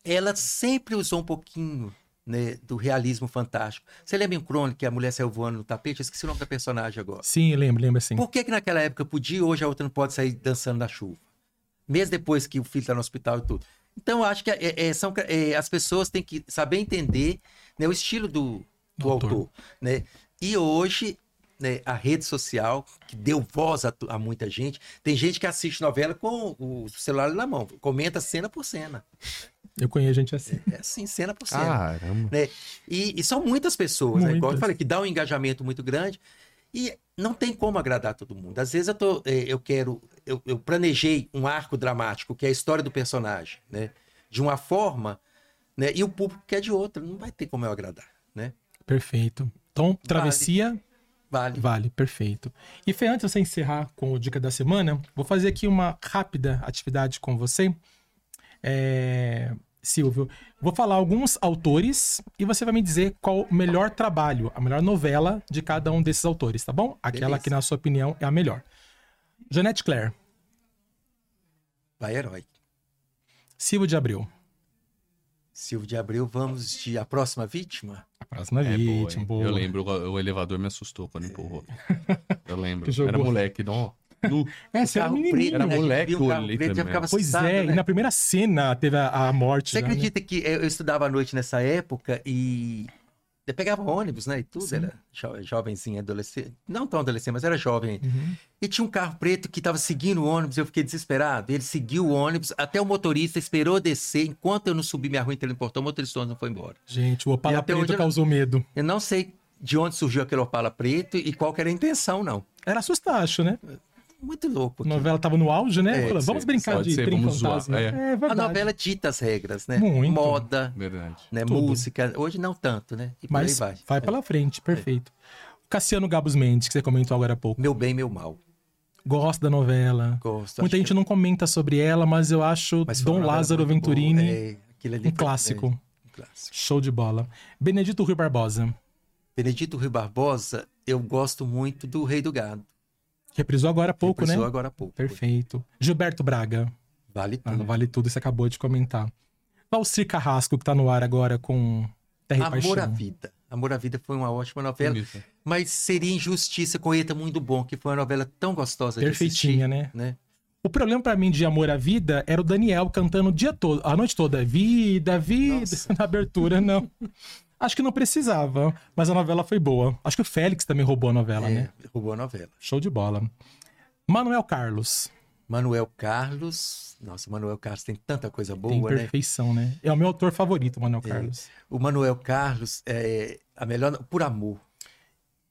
Ela sempre usou um pouquinho né, do realismo fantástico. Você lembra em Crônica que a mulher saiu voando no tapete? Eu esqueci o nome da personagem agora. Sim, lembro, lembro sim. Por que, que naquela época podia e hoje a outra não pode sair dançando na chuva? Mesmo depois que o filho está no hospital e tudo. Então, acho que é, é, são, é, as pessoas têm que saber entender né, o estilo do, do autor. autor. né? E hoje, né, a rede social, que deu voz a, a, muita gente, tem gente que assiste novela com o celular na mão, comenta cena por cena. Eu conheço gente assim. É, é assim, cena por cena. Caramba. Né? E, e são muitas pessoas, muitas. né? Igual eu falei, que dá um engajamento muito grande. E não tem como agradar todo mundo. Às vezes eu, tô, é, eu quero. Eu, eu planejei um arco dramático, que é a história do personagem, né? De uma forma, né? E o público quer de outra. Não vai ter como eu agradar, né? Perfeito. Então, travessia. Vale. Vale, perfeito. E Fê, antes de você encerrar com o Dica da Semana, vou fazer aqui uma rápida atividade com você. É... Silvio, vou falar alguns autores e você vai me dizer qual o melhor trabalho, a melhor novela de cada um desses autores, tá bom? Aquela Beleza. que, na sua opinião, é a melhor. Jeanette Claire. Vai, herói. Silvio de Abreu. Silvio de Abreu, vamos de A Próxima Vítima? A Próxima é, Vítima, boa, boa. Eu lembro, o elevador me assustou quando empurrou. Eu lembro. Era moleque, não... Nu. É, você era menininho. Era moleque, um ali preto, já ficava Pois é, né? e na primeira cena teve a, a morte. Você já, né? acredita né? que eu estudava à noite nessa época e eu pegava ônibus, né? E tudo, Sim. era jo jovenzinho, adolescente. Não tão adolescente, mas era jovem. Uhum. E tinha um carro preto que estava seguindo o ônibus, eu fiquei desesperado. Ele seguiu o ônibus, até o motorista esperou descer. Enquanto eu não subi minha rua, entrei no portão, o motorista não foi embora. Gente, o Opala preto causou eu... medo. Eu não sei de onde surgiu aquele Opala preto e qual era a intenção, não. Era assustar, acho, né? Muito louco. A novela tava no auge, né? É, vamos sim, brincar de ser, vamos fantasma. É. É, a novela dita as regras, né? Muito. Moda, verdade. Né? música. Hoje não tanto, né? E Mas vai. vai pela frente, perfeito. Cassiano Gabos Mendes, que você comentou agora há pouco. Meu bem, meu mal. Gosto da novela. Gosto. Muita gente que... não comenta sobre ela, mas eu acho mas Dom Lázaro Venturini é, um clássico. um clássico. Show de bola. Benedito Rui Barbosa. Benedito Rui Barbosa, eu gosto muito do Rei do Gado. Reprisou agora há pouco, Reprisou né? agora há pouco. Perfeito. Gilberto Braga. Vale tudo. Ah, vale tudo, você acabou de comentar. Valcir Carrasco, que tá no ar agora com Terra Amor e Paixão. à Vida. Amor à Vida foi uma ótima novela. Mas seria injustiça com Eta Muito Bom, que foi uma novela tão gostosa Perfeitinha, de assistir, né? né? O problema para mim de Amor à Vida era o Daniel cantando o dia todo, a noite toda. Vida, vida, Nossa. na abertura, não. Acho que não precisava, mas a novela foi boa. Acho que o Félix também roubou a novela, é, né? Roubou a novela. Show de bola. Manuel Carlos. Manuel Carlos. Nossa, Manuel Carlos tem tanta coisa boa, tem né? perfeição, né? né? É o meu autor favorito, Manuel é. Carlos. O Manuel Carlos é a melhor por amor,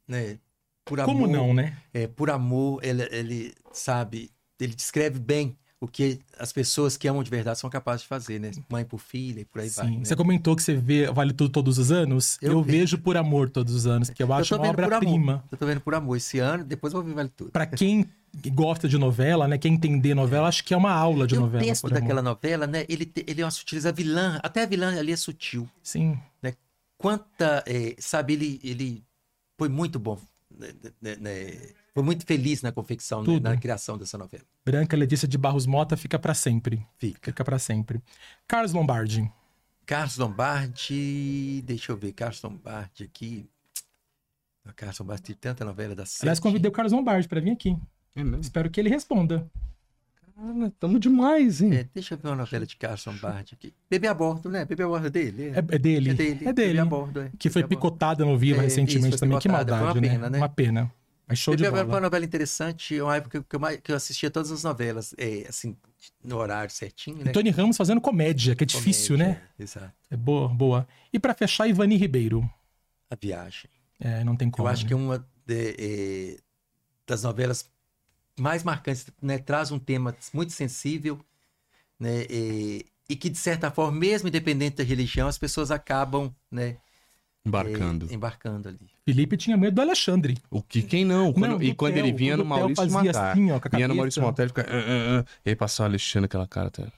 né? Por amor, Como não, né? É, por amor, ele, ele sabe, ele descreve bem o que as pessoas que amam de verdade são capazes de fazer, né? Mãe por filha e por aí Sim. vai. Né? Você comentou que você vê Vale Tudo todos os anos. Eu, eu vejo por amor todos os anos, porque eu acho eu uma obra-prima. Eu tô vendo por amor esse ano, depois eu vou ver Vale Tudo. Pra quem gosta de novela, né? Quer entender novela, acho que é uma aula de eu novela. O texto daquela novela, né? Ele, ele é uma sutileza vilã. Até a vilã ali é sutil. Sim. Né? Quanta... É, sabe, ele, ele foi muito bom. Né, né, né foi muito feliz na confecção, né, na criação dessa novela. Branca Letícia de Barros Mota fica para sempre. Fica. Fica para sempre. Carlos Lombardi. Carlos Lombardi, deixa eu ver, Carlos Lombardi aqui. O Carlos Lombardi tem tanta novela da série. Aliás, convidei o Carlos Lombardi para vir aqui. É Espero que ele responda. Cara, tamo demais, hein? É, deixa eu ver uma novela de Carlos Lombardi aqui. Bebê a bordo, né? Bebê a bordo é dele? É, é, é dele. É dele. É dele. Bebê a bordo, é. Que foi picotada no Viva é, recentemente isso, também. Que maldade, uma né? Pena, né? Uma pena. Mas show Bebê de bola. foi uma novela interessante, uma época que eu, que eu assistia todas as novelas, é, assim, no horário certinho, né? E Tony Ramos fazendo comédia, que é comédia, difícil, né? Exato. É boa, boa. E para fechar, Ivani Ribeiro. A Viagem. É, não tem como. Eu acho né? que uma de, é, das novelas mais marcantes, né? Traz um tema muito sensível, né? E, e que, de certa forma, mesmo independente da religião, as pessoas acabam, né? Embarcando. É, embarcando ali. Felipe tinha medo do Alexandre. O que quem não? Quando, não e quando ele vinha no Maurício Matar. Assim, ó, vinha no Maurício Matar, ele ficava. Uh, uh, uh, e aí passava o Alexandre aquela cara até.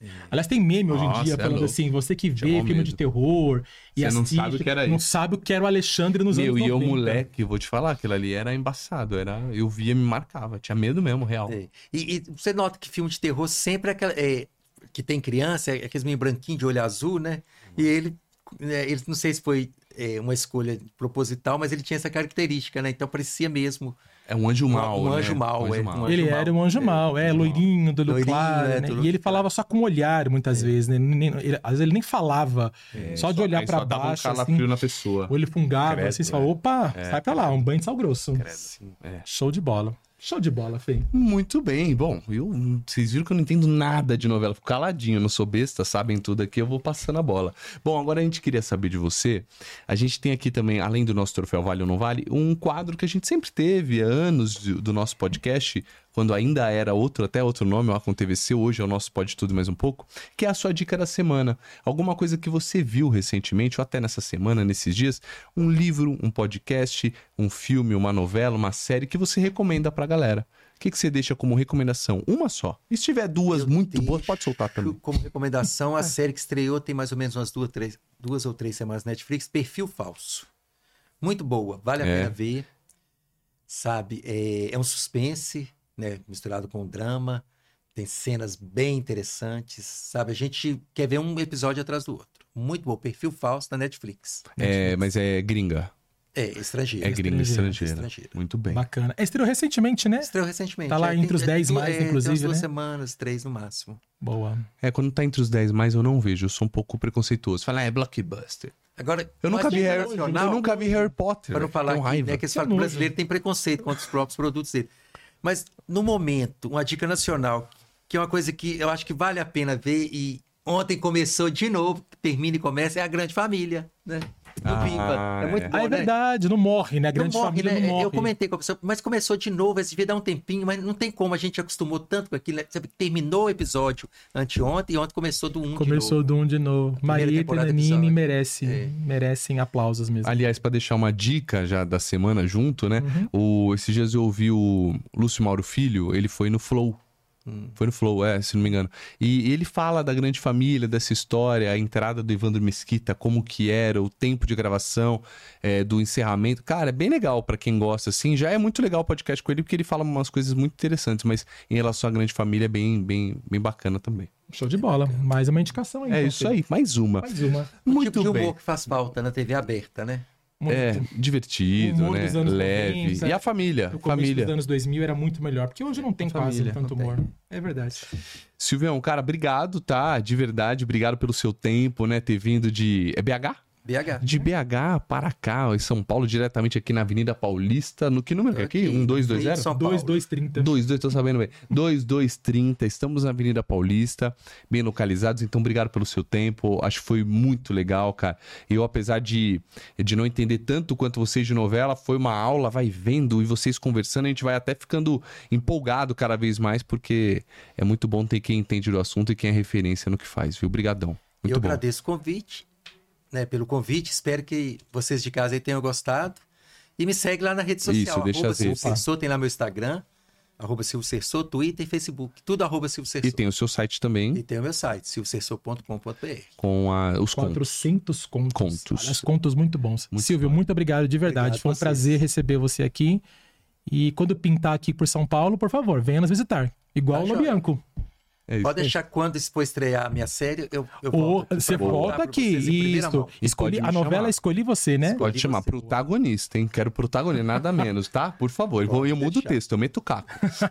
É. Aliás, tem meme hoje Nossa, em dia é falando assim: você que vê filme medo. de terror e você assiste, não sabe o que era não isso. sabe o que era o Alexandre nos Meu, anos 90. E eu, moleque, vou te falar, aquilo ali era embaçado. Era, eu via, me marcava. Tinha medo mesmo, real. É. E, e, você nota que filme de terror sempre é aquela. É, que tem criança, é aqueles meio branquinhos de olho azul, né? E ele ele não sei se foi é, uma escolha proposital, mas ele tinha essa característica, né? Então parecia mesmo É um anjo mal. um né? anjo mal, Um é, anjo um mal. anjo Ele mal. era um anjo É, mal, é, anjo loirinho, do olho claro, é, né? do E olho ele falava só com o olhar, muitas vezes, né? Nem- ele- às vezes ele nem falava, só de olhar só dava um baixo, assim, na pessoa. o olho fungava, Credo, assim, você é. fala, opa, sai pra lá, um banho de sal grosso. Sim. É. Show de bola. Show de bola, Fê. Muito bem. Bom, eu, vocês viram que eu não entendo nada de novela. Fico caladinho, não sou besta, sabem tudo aqui, eu vou passando a bola. Bom, agora a gente queria saber de você. A gente tem aqui também, além do nosso Troféu Vale ou Não Vale, um quadro que a gente sempre teve há anos do nosso podcast, quando ainda era outro, até outro nome, o com TVC, hoje é o nosso Pode Tudo Mais Um Pouco, que é a sua dica da semana. Alguma coisa que você viu recentemente, ou até nessa semana, nesses dias, um livro, um podcast, um filme, uma novela, uma série que você recomenda pra galera. O que, que você deixa como recomendação? Uma só. E se tiver duas Eu muito boas, pode soltar também. Como recomendação, a série que estreou tem mais ou menos umas duas, três, duas ou três semanas na Netflix, Perfil Falso. Muito boa, vale a É. pena ver. Sabe, é, é um suspense, né, misturado com drama. Tem cenas bem interessantes, sabe? A gente quer ver um episódio atrás do outro. Muito bom, Perfil Falso na Netflix. É, mas é gringa. É, estrangeiro. É gringa estrangeira, estrangeira. estrangeira. Muito bem. Bacana. É, Estreou recentemente, né? Estreou recentemente. Tá lá é, entre os 10 du- mais, é, tem inclusive, umas duas né? semanas, três no máximo. Boa. É, quando tá entre os 10 mais, eu não vejo. Eu sou um pouco preconceituoso. Fala, ah, é blockbuster. Agora, Eu nunca vi Harry, eu nunca vi Harry Potter. Para não falar raiva. né, que é que brasileiro tem preconceito contra os próprios produtos dele. Mas, no momento, uma dica nacional, que é uma coisa que eu acho que vale a pena ver, e ontem começou de novo, termina e começa, é a Grande Família, né? Do Ah, Pimba. É muito é. bom, Ah, é né? verdade, não morre, né? A grande não morre, família né? não morre. Eu comentei com a pessoa, mas começou de novo, esse devia dar um tempinho, mas não tem como, a gente acostumou tanto com aquilo, né? Terminou o episódio anteontem e ontem começou do 1 um Começou de novo. do um de novo. Maria e Nanini merece, É. merecem aplausos mesmo. Aliás, pra deixar uma dica já da semana junto, né? O, esses dias eu ouvi o Lúcio Mauro Filho, ele foi no Flow. Foi no Flow, é, se não me engano. E ele fala da grande família, dessa história, a entrada do Evandro Mesquita, como que era, o tempo de gravação, é, do encerramento. Cara, é bem legal pra quem gosta, assim. Já é muito legal o podcast com ele, porque ele fala umas coisas muito interessantes, mas em relação à grande família é bem, bem, bem bacana também. Show de bola. Mais uma indicação aí. É então, isso aí, mais uma. Mais uma. O Muito tipo de bem. humor que faz falta na TV aberta, né? Muito. É, divertido, Humor né? Leve. 90. E a família, No começo família. dos anos 2000 era muito melhor, porque hoje não tem quase Família, tanto não humor. É verdade. Silvião, cara, obrigado, tá? De verdade, obrigado pelo seu tempo, né? Ter vindo de. É BH? BH. De BH para cá, em São Paulo, diretamente aqui na Avenida Paulista. No que número que é aqui? Um, dois, dois, zero? São Paulo. 2230. 22, tô sabendo bem. 2230, estamos na Avenida Paulista, bem localizados, então obrigado pelo seu tempo. Acho que foi muito legal, cara. Eu, apesar de, de não entender tanto quanto vocês de novela, foi uma aula, vai vendo e vocês conversando, a gente vai até ficando empolgado cada vez mais, porque é muito bom ter quem entende do assunto e quem é referência no que faz, viu? Obrigadão. Muito eu bom. agradeço o convite, né, pelo convite. Espero que vocês de casa aí tenham gostado. E me segue lá na rede social. Isso, deixa Silvio. Cersô, tem lá meu Instagram, arroba Silvio Cersô, Twitter e Facebook. Tudo arroba Silvio Cersô. E tem o seu site também, E tem o meu site, silviocersô.com.br. com a- os contos. 400 contos. Contos. Aliás, contos muito bons. Muito Silvio, bom. muito obrigado de verdade. Obrigado Foi um prazer receber você aqui. E quando pintar aqui por São Paulo, por favor, venha nos visitar. Igual Tá o joia. Lobianco. É Pode deixar quando for estrear a minha série, eu, eu volto. você volta aqui. Isso. Escolhi, Pode a novela chamar. escolhi você, né? Pode Escolhi chamar você. protagonista, hein? Quero protagonista, nada menos, tá? Por favor. Eu, vou- eu mudo o texto, eu meto o caco,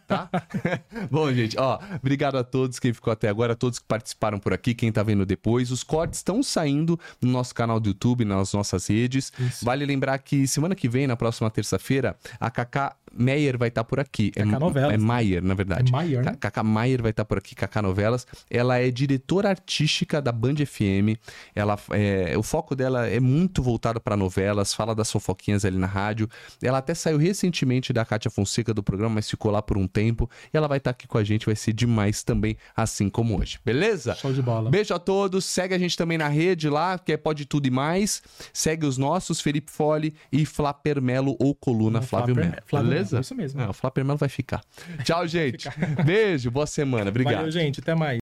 tá? Bom, gente, ó, obrigado a todos quem ficou até agora, a todos que participaram por aqui, quem tá vendo depois. Os cortes estão saindo no nosso canal do YouTube, nas nossas redes. Isso. Vale lembrar que semana que vem, na próxima terça-feira, a Kaká Meyer vai estar por aqui. É, Kaká Novelas. é Maier, na verdade. É Maier, né? Kaká Maier vai estar por aqui, Kaká Novelas. Ela é diretora artística da Band FM. Ela, é, o foco dela é muito voltado para novelas, fala das fofoquinhas ali na rádio. Ela até saiu recentemente da Cátia Fonseca do programa, mas ficou lá por um tempo. E ela vai estar aqui com a gente, vai ser demais também, assim como hoje. Beleza? Show de bola. Beijo a todos. Segue a gente também na rede lá, que é Pode Tudo e Mais. Segue os nossos, Felipe Fole e Flaper Melo ou Coluna Flávio Flávio Melo. Flávio Melo, Beleza? isso mesmo. É, o Flapper Melo vai ficar. Tchau, gente. Beijo, boa semana. Obrigado. Valeu, gente. Até mais.